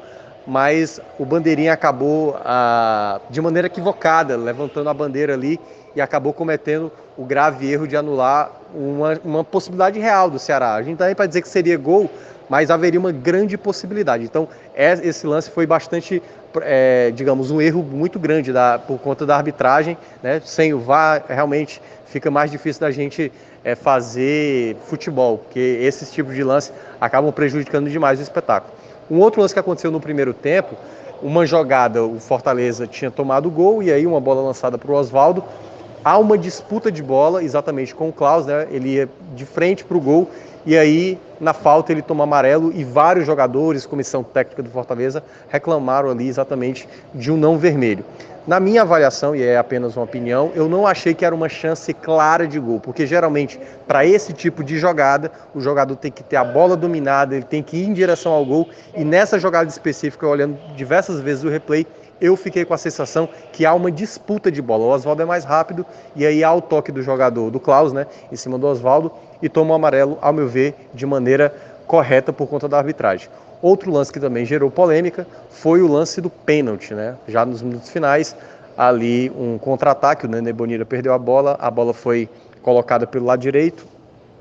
mas o bandeirinha acabou ah, de maneira equivocada, levantando a bandeira ali e acabou cometendo o grave erro de anular uma, uma possibilidade real do Ceará. A gente está aí para dizer que seria gol, mas haveria uma grande possibilidade. Então, é, esse lance foi bastante, é, digamos, um erro muito grande da, por conta da arbitragem. Né? Sem o VAR, realmente fica mais difícil da gente é, fazer futebol, porque esses tipos de lance acabam prejudicando demais o espetáculo. Um outro lance que aconteceu no primeiro tempo, uma jogada, o Fortaleza tinha tomado o gol e aí uma bola lançada para o Oswaldo. Há uma disputa de bola, exatamente com o Klaus, né? Ele ia de frente para o gol e aí, na falta, ele toma amarelo e vários jogadores, comissão técnica do Fortaleza, reclamaram ali exatamente de um não vermelho. Na minha avaliação, e é apenas uma opinião, eu não achei que era uma chance clara de gol, porque geralmente, para esse tipo de jogada, o jogador tem que ter a bola dominada, ele tem que ir em direção ao gol, e nessa jogada específica, olhando diversas vezes o replay, eu fiquei com a sensação que há uma disputa de bola. O Oswaldo é mais rápido e aí há o toque do jogador, do Klaus, né, em cima do Oswaldo e toma o amarelo, ao meu ver, de maneira correta por conta da arbitragem. Outro lance que também gerou polêmica foi o lance do pênalti, né? Já nos minutos finais, ali um contra-ataque, o Nenê Bonira perdeu a bola, a bola foi colocada pelo lado direito,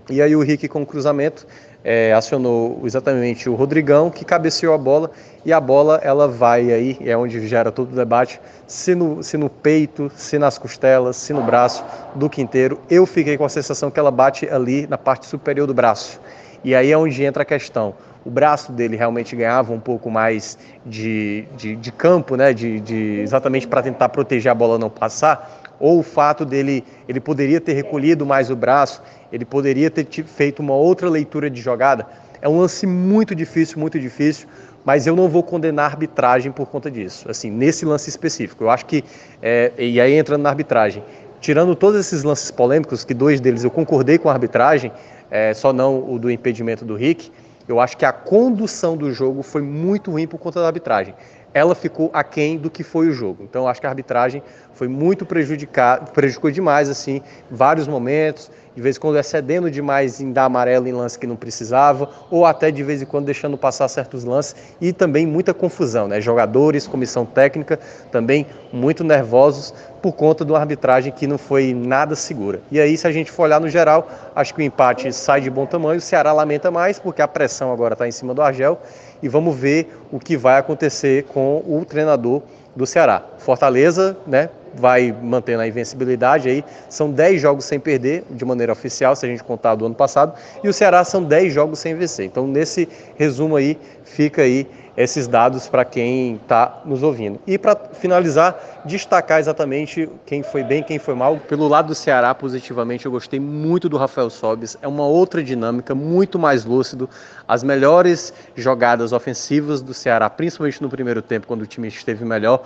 e aí o Rick com o cruzamento é, acionou exatamente o Rodrigão, que cabeceou a bola, e a bola ela vai aí, é onde gera todo o debate, se no, se no peito, se nas costelas, se no braço do Quinteiro. Eu fiquei com a sensação que ela bate ali na parte superior do braço. E aí é onde entra a questão. O braço dele realmente ganhava um pouco mais de, de, de campo, né? de, de exatamente para tentar proteger a bola não passar, ou o fato dele ele poderia ter recolhido mais o braço, ele poderia ter feito uma outra leitura de jogada. É um lance muito difícil, muito difícil, mas eu não vou condenar a arbitragem por conta disso. Assim, nesse lance específico, eu acho que é, e aí entrando na arbitragem, tirando todos esses lances polêmicos, que dois deles eu concordei com a arbitragem, é, só não o do impedimento do Rick, eu acho que a condução do jogo foi muito ruim por conta da arbitragem. Ela ficou aquém do que foi o jogo. Então, acho que a arbitragem foi muito prejudicada, prejudicou demais, assim, vários momentos de vez em quando excedendo demais em dar amarelo em lance que não precisava, ou até de vez em quando deixando passar certos lances, e também muita confusão, né? Jogadores, comissão técnica também muito nervosos por conta de uma arbitragem que não foi nada segura. E aí, se a gente for olhar no geral, acho que o empate sai de bom tamanho, o Ceará lamenta mais, porque a pressão agora está em cima do Argel, e vamos ver o que vai acontecer com o treinador do Ceará. Fortaleza, né, vai mantendo a invencibilidade aí. São 10 jogos sem perder, de maneira oficial, se a gente contar do ano passado, e o Ceará são 10 jogos sem vencer. Então, nesse resumo aí, fica aí esses dados para quem está nos ouvindo. E para finalizar, destacar exatamente quem foi bem, quem foi mal. Pelo lado do Ceará, positivamente, eu gostei muito do Rafael Sobis. É uma outra dinâmica, muito mais lúcido. As melhores jogadas ofensivas do Ceará, principalmente no primeiro tempo, quando o time esteve melhor,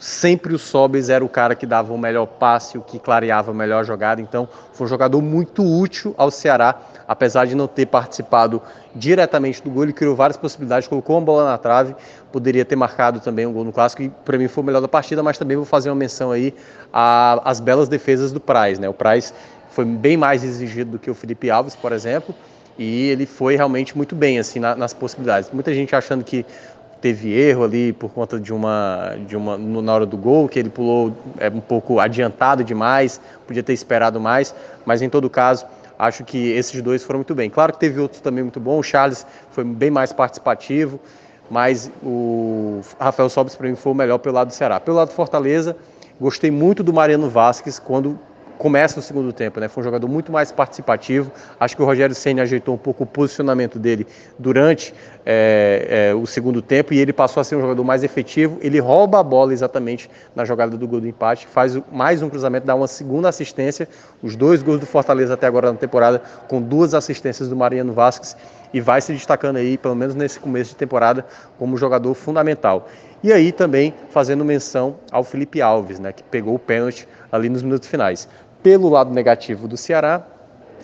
sempre o Sobis era o cara que dava o melhor passe, o que clareava a melhor jogada. Então, foi um jogador muito útil ao Ceará, apesar de não ter participado diretamente do gol. Ele criou várias possibilidades, colocou uma bola na trave, poderia ter marcado também um gol no clássico, e para mim foi o melhor da partida. Mas também vou fazer uma menção aí às belas defesas do Praz. Né? O Praz foi bem mais exigido do que o Felipe Alves, por exemplo. E ele foi realmente muito bem assim nas possibilidades. Muita gente achando que teve erro ali por conta de uma, de uma na hora do gol, que ele pulou é, um pouco adiantado demais, podia ter esperado mais, mas em todo caso, acho que esses dois foram muito bem. Claro que teve outros também muito bons, o Charles foi bem mais participativo, mas o Rafael Sobis para mim foi o melhor pelo lado do Ceará. Pelo lado do Fortaleza, gostei muito do Mariano Vasquez quando começa o segundo tempo, né? Foi um jogador muito mais participativo. Acho que o Rogério Senna ajeitou um pouco o posicionamento dele durante é, é, o segundo tempo e ele passou a ser um jogador mais efetivo. Ele rouba a bola exatamente na jogada do gol do empate, faz mais um cruzamento, dá uma segunda assistência. Os dois gols do Fortaleza até agora na temporada, com duas assistências do Mariano Vasquez e vai se destacando aí, pelo menos nesse começo de temporada, como jogador fundamental. E aí também fazendo menção ao Felipe Alves, né, que pegou o pênalti ali nos minutos finais. Pelo lado negativo do Ceará,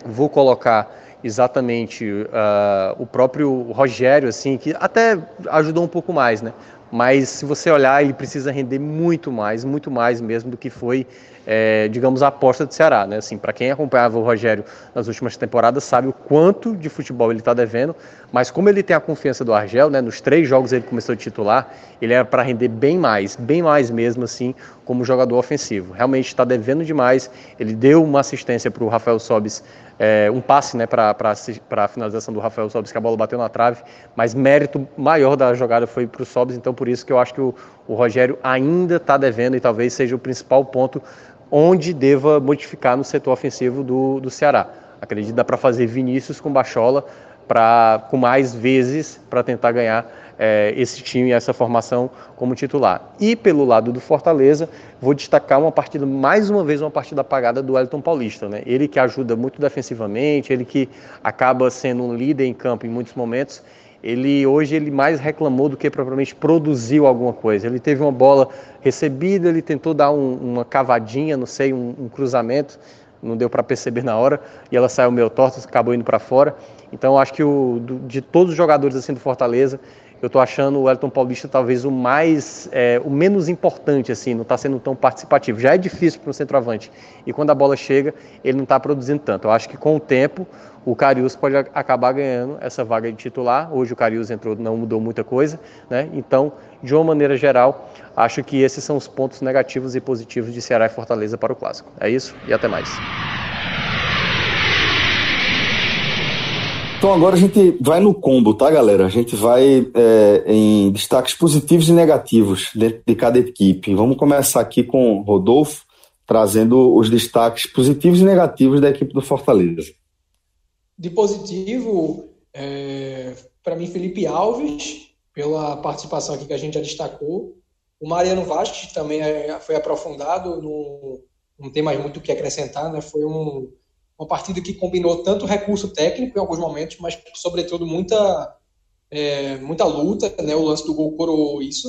vou colocar exatamente uh, o próprio Rogério, assim, que até ajudou um pouco mais, né? Mas se você olhar, ele precisa render muito mais, muito mais mesmo do que foi é, digamos, a aposta do Ceará. Né? Assim, Para quem acompanhava o Rogério nas últimas temporadas, sabe o quanto de futebol ele está devendo, mas como ele tem a confiança do Argel, né, nos três jogos ele começou a titular, ele era para render bem mais, bem mais mesmo, assim, como jogador ofensivo. Realmente está devendo demais. Ele deu uma assistência para o Rafael Sobis é, um passe né, para a finalização do Rafael Sobis, que a bola bateu na trave, mas mérito maior da jogada foi para o Sobis, então por isso que eu acho que o, o Rogério ainda está devendo e talvez seja o principal ponto onde deva modificar no setor ofensivo do, do Ceará. Acredito que dá para fazer Vinícius com Bachola pra, com mais vezes para tentar ganhar é, esse time, essa formação como titular. E pelo lado do Fortaleza, vou destacar uma partida, mais uma vez, uma partida apagada do Elton Paulista. Né? Ele que ajuda muito defensivamente, ele que acaba sendo um líder em campo em muitos momentos. Ele hoje ele mais reclamou do que propriamente produziu alguma coisa. Ele teve uma bola recebida, ele tentou dar um, uma cavadinha, não sei, um, um cruzamento, não deu para perceber na hora, e ela saiu meio torta, acabou indo para fora. Então acho que o, de todos os jogadores assim do Fortaleza, eu estou achando o Elton Paulista talvez o mais, é, o menos importante, assim, não está sendo tão participativo. Já é difícil para um centroavante. E quando a bola chega, ele não está produzindo tanto. Eu acho que com o tempo, o Carius pode acabar ganhando essa vaga de titular. Hoje o Carius entrou, não mudou muita coisa, né? Então, de uma maneira geral, acho que esses são os pontos negativos e positivos de Ceará e Fortaleza para o Clássico. É isso e até mais. Então agora a gente vai no combo, tá, galera? A gente vai é, em destaques positivos e negativos dentro de cada equipe. Vamos começar aqui com Rodolfo, trazendo os destaques positivos e negativos da equipe do Fortaleza. De positivo, é, para mim, Felipe Alves, pela participação aqui que a gente já destacou. O Mariano Vasquez também é, foi aprofundado, no, não tem mais muito o que acrescentar, né? Foi um uma partida que combinou tanto recurso técnico em alguns momentos, mas sobretudo muita é, muita luta, né? O lance do gol coroou isso.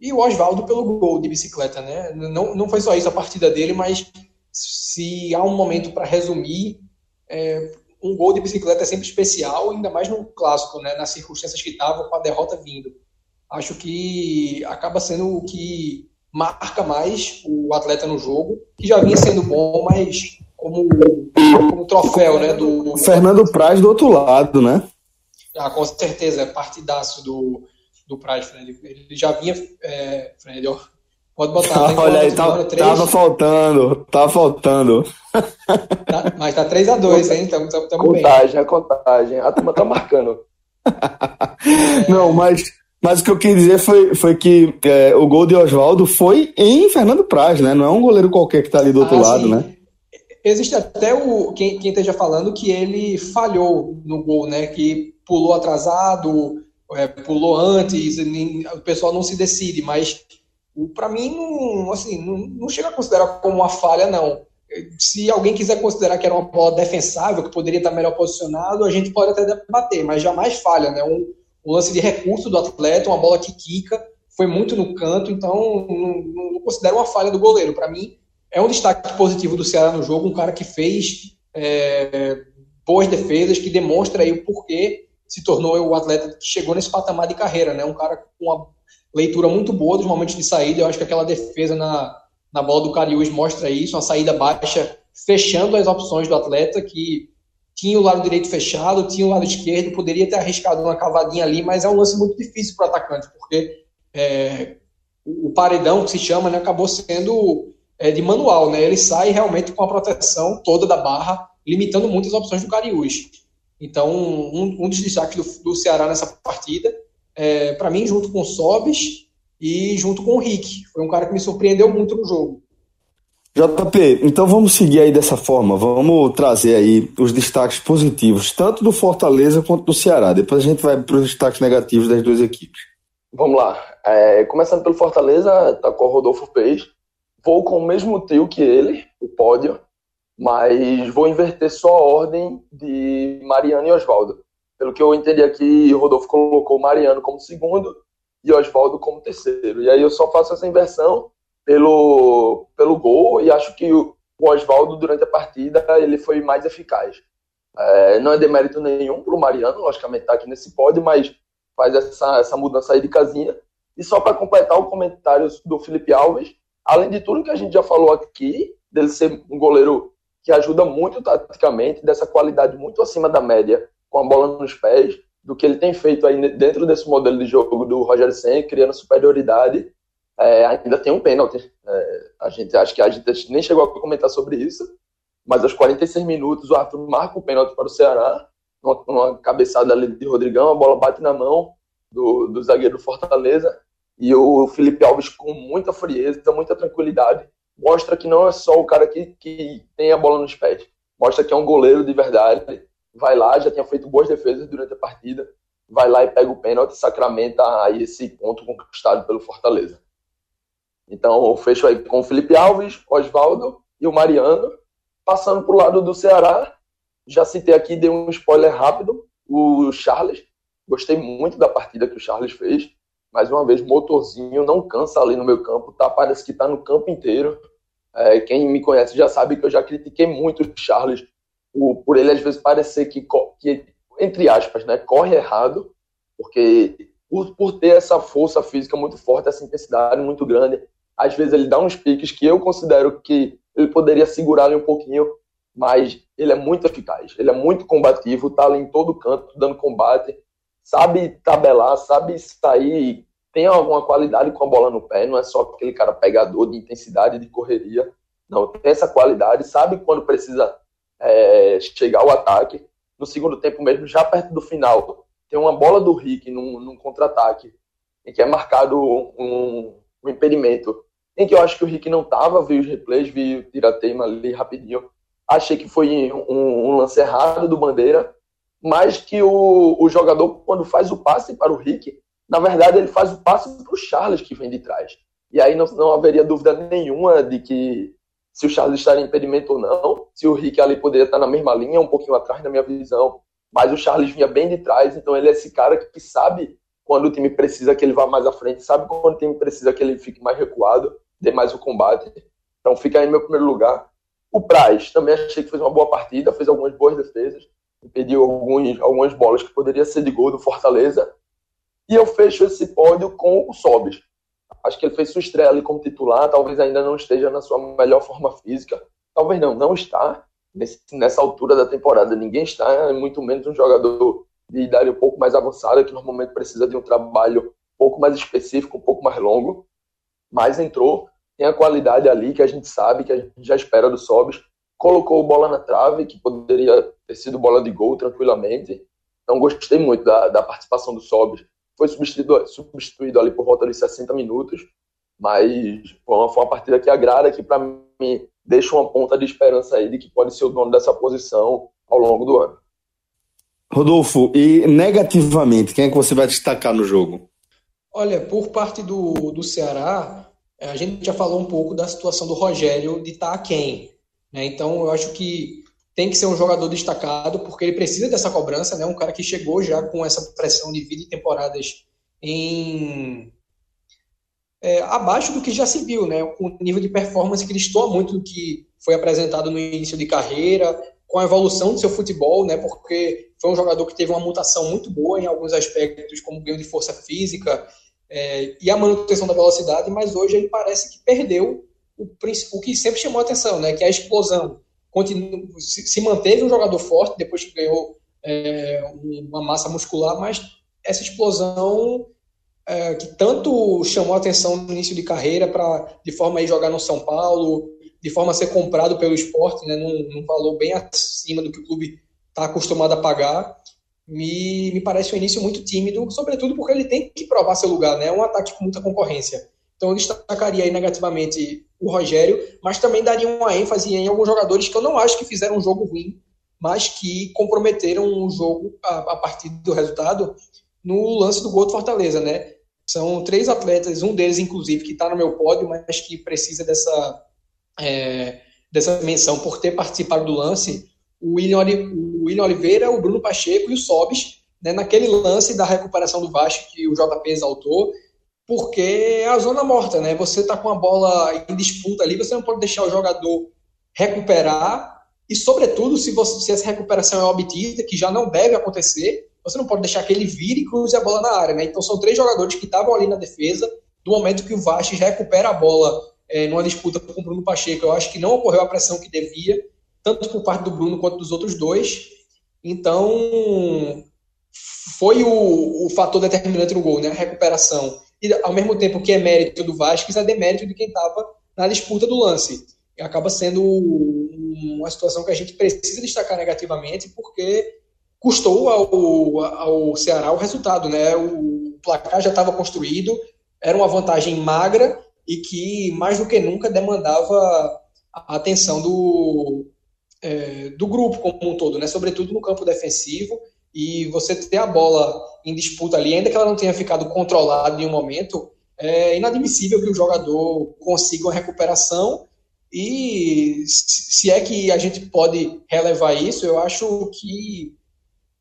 E o Oswaldo pelo gol de bicicleta, né? Não, não foi só isso a partida dele, mas se há um momento para resumir, é, um gol de bicicleta é sempre especial, ainda mais no clássico, né? Nas circunstâncias que estavam com a derrota vindo. Acho que acaba sendo o que marca mais o atleta no jogo, que já vinha sendo bom, mas como, como troféu, né? Do, Fernando Praz do outro lado, né? Ah, com certeza, é partidaço do, do Praz, Fred. Ele já vinha. É, Fred, ó, pode botar. Ah, <laughs> olha aí, tava, tava faltando, tava faltando. Tá, mas tá 3x2, hein? Tamo, tamo, tamo contagem, bem. a contagem. A turma tá marcando. <laughs> É... Não, mas, mas o que eu quis dizer foi, foi que é, o gol de Oswaldo foi em Fernando Praz, né? Não é um goleiro qualquer que tá ali do outro ah, lado, sim. né? Existe até o quem, quem esteja falando que ele falhou no gol, né? Que pulou atrasado, é, pulou antes, o pessoal não se decide, mas para mim não, assim, não, não chega a considerar como uma falha, não. Se alguém quiser considerar que era uma bola defensável, que poderia estar melhor posicionado, a gente pode até debater, mas jamais falha, né? Um, um lance de recurso do atleta, uma bola que quica, foi muito no canto, então não, não considero uma falha do goleiro. Para mim, é um destaque positivo do Ceará no jogo, um cara que fez é, boas defesas, que demonstra aí o porquê se tornou o atleta que chegou nesse patamar de carreira, né? Um cara com uma leitura muito boa dos momentos de saída. Eu acho que aquela defesa na, na bola do Cariús mostra isso, uma saída baixa, fechando as opções do atleta, que tinha o lado direito fechado, tinha o lado esquerdo, poderia ter arriscado uma cavadinha ali, mas é um lance muito difícil para o atacante, porque é, o paredão, que se chama, né, acabou sendo é, de manual, né? Ele sai realmente com a proteção toda da barra, limitando muitas opções do Cariús. Então, um, um dos destaques do, do, Ceará nessa partida, é, para mim, junto com o Sobis e junto com o Rick. Foi um cara que me surpreendeu muito no jogo. JP, então vamos seguir aí dessa forma, vamos trazer aí os destaques positivos, tanto do Fortaleza quanto do Ceará. Depois a gente vai para os destaques negativos das duas equipes. Vamos lá. É, começando pelo Fortaleza, tá com o Rodolfo Peixe, vou com o mesmo trio que ele, o pódio, mas vou inverter só a ordem de Mariano e Oswaldo. Pelo que eu entendi aqui, Rodolfo colocou Mariano como segundo e Oswaldo como terceiro. E aí eu só faço essa inversão pelo, pelo gol e acho que o Oswaldo, durante a partida, ele foi mais eficaz. É, não é demérito nenhum para o Mariano, logicamente está aqui nesse pódio, mas faz essa, essa mudança aí de casinha. E só para completar o comentário do Felipe Alves, além de tudo que a gente já falou aqui, dele ser um goleiro que ajuda muito taticamente, dessa qualidade muito acima da média, com a bola nos pés, do que ele tem feito aí dentro desse modelo de jogo do Roger Sen, criando superioridade, é, ainda tem um pênalti. É, a gente acho que a gente nem chegou a comentar sobre isso, mas aos 46 minutos o Arthur marca o pênalti para o Ceará, uma, uma cabeçada ali de Rodrigão, a bola bate na mão do, do zagueiro Fortaleza, e o Felipe Alves, com muita frieza, muita tranquilidade, mostra que não é só o cara que, que tem a bola nos pés. Mostra que é um goleiro de verdade. Vai lá, já tinha feito boas defesas durante a partida. vai lá e pega o pênalti sacramenta aí esse ponto conquistado pelo Fortaleza. Então, eu fecho aí com o Felipe Alves, Oswaldo e o Mariano. Passando para o lado do Ceará, já citei aqui, dei um spoiler rápido, o Charles. Gostei muito da partida que o Charles fez. Mais uma vez, motorzinho, não cansa ali no meu campo, tá? Parece que tá no campo inteiro. É, quem me conhece já sabe que eu já critiquei muito o Charles por, por ele às vezes parecer que, que, entre aspas, né, corre errado, porque por, por ter essa força física muito forte, essa intensidade muito grande, às vezes ele dá uns piques que eu considero que ele poderia segurar ali um pouquinho, mas ele é muito eficaz, ele é muito combativo, tá ali em todo canto, dando combate, sabe tabelar, sabe sair, tem alguma qualidade com a bola no pé, não é só aquele cara pegador de intensidade, de correria, não, tem essa qualidade, sabe quando precisa é, chegar ao ataque. No segundo tempo mesmo, já perto do final, tem uma bola do Rick num, num contra-ataque, em que é marcado um, um impedimento em que eu acho que o Rick não estava, vi os replays, vi o tirateima ali rapidinho. Achei que foi um, um, lance errado do Bandeira, mas que o, o jogador, quando faz o passe para o Rick, na verdade ele faz o passe para o Charles que vem de trás. E aí não, não haveria dúvida nenhuma de que se o Charles estaria em impedimento ou não, se o Rick ali poderia estar na mesma linha, um pouquinho atrás na minha visão, mas o Charles vinha bem de trás, então ele é esse cara que sabe quando o time precisa que ele vá mais à frente, sabe quando o time precisa que ele fique mais recuado, dê mais o combate. Então fica aí meu primeiro lugar. O Praz também achei que fez uma boa partida, fez algumas boas defesas, impediu alguns, algumas bolas que poderia ser de gol do Fortaleza. E eu fecho esse pódio com o Sobis. Acho que ele fez sua estreia ali como titular, talvez ainda não esteja na sua melhor forma física. Talvez não, não está nesse, nessa altura da temporada. Ninguém está, muito menos um jogador de idade um pouco mais avançada, que normalmente precisa de um trabalho um pouco mais específico, um pouco mais longo mas entrou, tem a qualidade ali que a gente sabe, que a gente já espera do Sobis, colocou bola na trave, que poderia ter sido bola de gol tranquilamente. Então gostei muito da, da participação do Sobis. Foi substituído, substituído ali por volta de 60 minutos, mas foi uma, foi uma partida que agrada, que para mim deixa uma ponta de esperança aí de que pode ser o dono dessa posição ao longo do ano. Rodolfo, e negativamente, quem é que você vai destacar no jogo? Olha, por parte do, do Ceará, a gente já falou um pouco da situação do Rogério de estar quem. Né? Então, eu acho que tem que ser um jogador destacado, porque ele precisa dessa cobrança, né? Um cara que chegou já com essa pressão de vida e temporadas em é, abaixo do que já se viu, né? O nível de performance que ele estou muito do que foi apresentado no início de carreira, com a evolução do seu futebol, né? Porque foi um jogador que teve uma mutação muito boa em alguns aspectos, como ganho de força física é, e a manutenção da velocidade, mas hoje ele parece que perdeu o, o que sempre chamou a atenção, né? Que a explosão. Continua, se, se manteve um jogador forte depois que ganhou é, uma massa muscular, mas essa explosão é, que tanto chamou a atenção no início de carreira para de forma a jogar no São Paulo, de forma a ser comprado pelo esporte, né, num, num valor bem acima do que o clube está acostumado a pagar, me, me parece um início muito tímido, sobretudo porque ele tem que provar seu lugar, né? É um ataque com muita concorrência. Então eu destacaria aí negativamente o Rogério, mas também daria uma ênfase em alguns jogadores que eu não acho que fizeram um jogo ruim, mas que comprometeram o jogo a, a partir do resultado no lance do gol do Fortaleza, né? São três atletas, um deles inclusive que está no meu pódio, mas que precisa dessa é, dessa menção por ter participado do lance, o William, Oliveira, o Bruno Pacheco e o Sobis, né, naquele lance da recuperação do Vasco que o JP exaltou, porque é a zona morta, né? Você está com a bola em disputa ali, você não pode deixar o jogador recuperar e, sobretudo, se, você, se essa recuperação é obtida, que já não deve acontecer, você não pode deixar que ele vire e cruze a bola na área, né? Então são três jogadores que estavam ali na defesa, do momento que o Vasco recupera a bola é, numa disputa com o Bruno Pacheco. Eu acho que não ocorreu a pressão que devia, tanto por parte do Bruno quanto dos outros dois. Então, foi o, o fator determinante no gol, né? A recuperação. E, ao mesmo tempo que é mérito do Vasco, é demérito de quem estava na disputa do lance. E acaba sendo uma situação que a gente precisa destacar negativamente, porque custou ao, ao Ceará o resultado, né? O placar já estava construído, era uma vantagem magra, e que mais do que nunca demandava a atenção do, é, do grupo como um todo, né? sobretudo no campo defensivo. E você ter a bola em disputa ali, ainda que ela não tenha ficado controlada em um momento, é inadmissível que o jogador consiga uma recuperação e se é que a gente pode relevar isso, eu acho que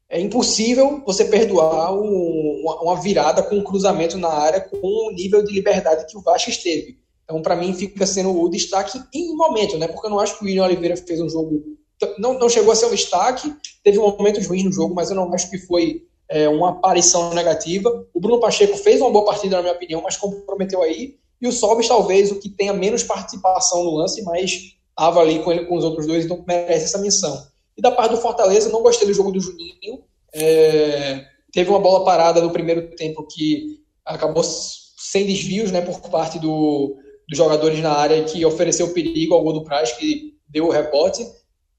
é impossível você perdoar um, uma virada com um cruzamento na área com o nível de liberdade que o Vasco esteve. Então, para mim, fica sendo o destaque em momento, né? Porque eu não acho que o William Oliveira fez um jogo. Não, não chegou a ser um destaque, teve momentos ruins no jogo, mas eu não acho que foi é, uma aparição negativa. O Bruno Pacheco fez uma boa partida, na minha opinião, mas comprometeu aí. E o Sobis, talvez, o que tenha menos participação no lance, mas estava ali com ele com os outros dois, então merece essa menção. E da parte do Fortaleza, não gostei do jogo do Juninho. É, teve uma bola parada no primeiro tempo que acabou sem desvios né, por parte do, dos jogadores na área que ofereceu perigo ao gol do Praz, que deu o rebote.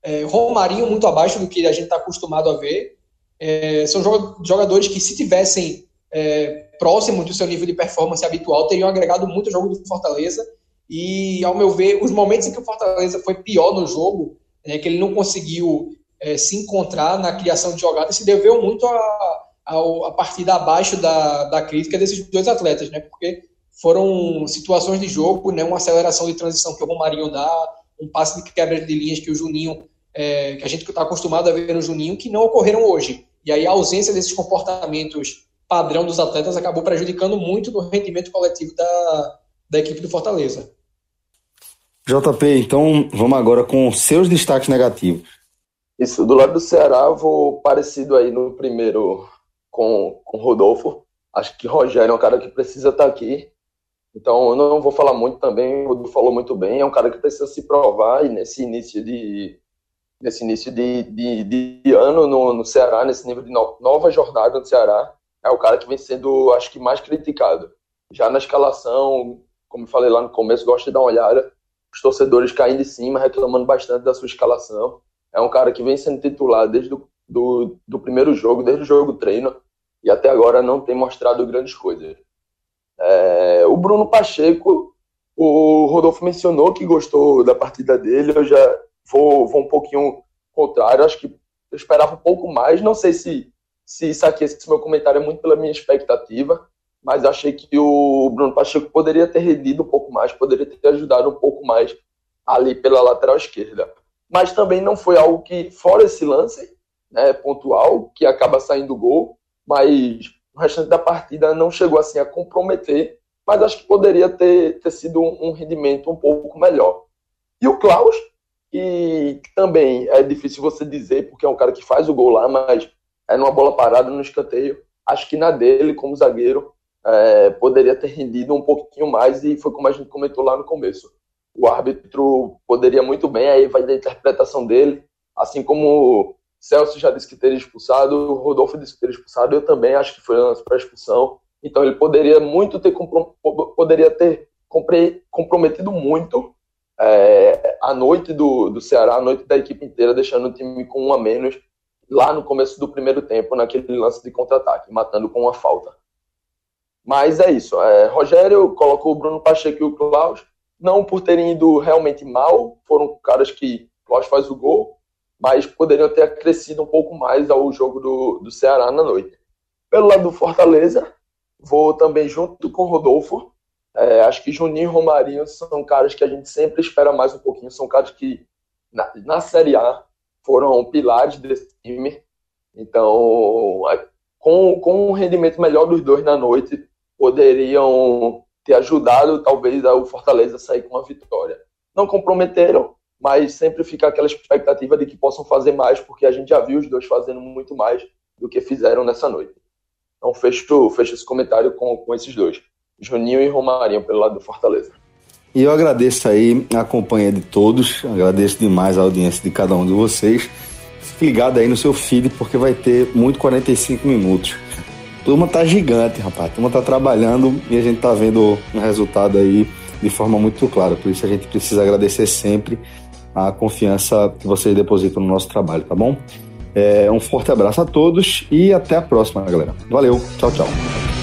É, Romarinho muito abaixo do que a gente está acostumado a ver. É, são jogadores que, se tivessem é, do seu nível de performance habitual, teriam agregado muito o jogo do Fortaleza. E, ao meu ver, os momentos em que o Fortaleza foi pior no jogo, né, que ele não conseguiu é, se encontrar na criação de jogadas, se deveu muito a, a, a partida abaixo da, da crítica desses dois atletas, né? Porque foram situações de jogo, né? Uma aceleração de transição que o Romarinho dá, um passe de quebra de linhas que o Juninho, é, que a gente está acostumado a ver no Juninho, que não ocorreram hoje. E aí a ausência desses comportamentos padrão dos atletas acabou prejudicando muito no rendimento coletivo da, da equipe do Fortaleza. JP, então vamos agora com seus destaques negativos. Isso, do lado do Ceará, vou parecido aí no primeiro com, com Rodolfo. Acho que Rogério é um cara que precisa estar aqui. Então, eu não vou falar muito também, o Rodolfo falou muito bem, é um cara que precisa se provar e nesse início de nesse início de, de, de ano no, no Ceará, nesse nível de no, nova jornada no Ceará, é o cara que vem sendo, acho que, mais criticado. Já na escalação, como eu falei lá no começo, gosto de dar uma olhada, os torcedores caindo de cima, reclamando bastante da sua escalação. É um cara que vem sendo titular desde do, do, do primeiro jogo, desde o jogo treino, e até agora não tem mostrado grandes coisas. É, o Bruno Pacheco, o Rodolfo mencionou que gostou da partida dele, eu já vou, vou um pouquinho contrário, acho que eu esperava um pouco mais, não sei se, se isso aqui, esse meu comentário é muito pela minha expectativa, mas achei que o Bruno Pacheco poderia ter rendido um pouco mais, poderia ter ajudado um pouco mais ali pela lateral esquerda. Mas também não foi algo que, fora esse lance né, pontual, que acaba saindo gol, mas o restante da partida não chegou assim a comprometer, mas acho que poderia ter, ter sido um, um rendimento um pouco melhor. E o Klaus, que também é difícil você dizer, porque é um cara que faz o gol lá, mas é numa bola parada no escanteio. Acho que na dele, como zagueiro, é, poderia ter rendido um pouquinho mais e foi como a gente comentou lá no começo. O árbitro poderia muito bem, aí vai da interpretação dele, assim como Celso já disse que teria expulsado, Rodolfo disse que teria expulsado, eu também acho que foi lance para expulsão. Então ele poderia muito ter poderia ter comprometido muito é, a noite do, do Ceará, a noite da equipe inteira, deixando o time com um a menos lá no começo do primeiro tempo, naquele lance de contra-ataque, matando com uma falta. Mas é isso. É, Rogério colocou o Bruno Pacheco e o Klaus, não por terem ido realmente mal, foram caras que Klaus faz o gol, mas poderiam ter acrescido um pouco mais ao jogo do, do Ceará na noite. Pelo lado do Fortaleza, vou também junto com o Rodolfo. É, acho que Juninho e Romarinho são caras que a gente sempre espera mais um pouquinho, são caras que na, na Série A foram pilares desse time. Então, com, com um rendimento melhor dos dois na noite, poderiam ter ajudado talvez o Fortaleza a sair com uma vitória. Não comprometeram, mas sempre fica aquela expectativa de que possam fazer mais, porque a gente já viu os dois fazendo muito mais do que fizeram nessa noite. Então fecho, fecho esse comentário com, com esses dois, Juninho e Romarinho, pelo lado do Fortaleza. E eu agradeço aí a companhia de todos, agradeço demais a audiência de cada um de vocês. Fique ligado aí no seu feed, porque vai ter muito 45 minutos turma tá gigante, rapaz. A turma tá trabalhando e a gente tá vendo um resultado aí de forma muito clara. Por isso a gente precisa agradecer sempre a confiança que vocês depositam no nosso trabalho, tá bom? É, um forte abraço a todos e até a próxima, galera. Valeu, tchau, tchau.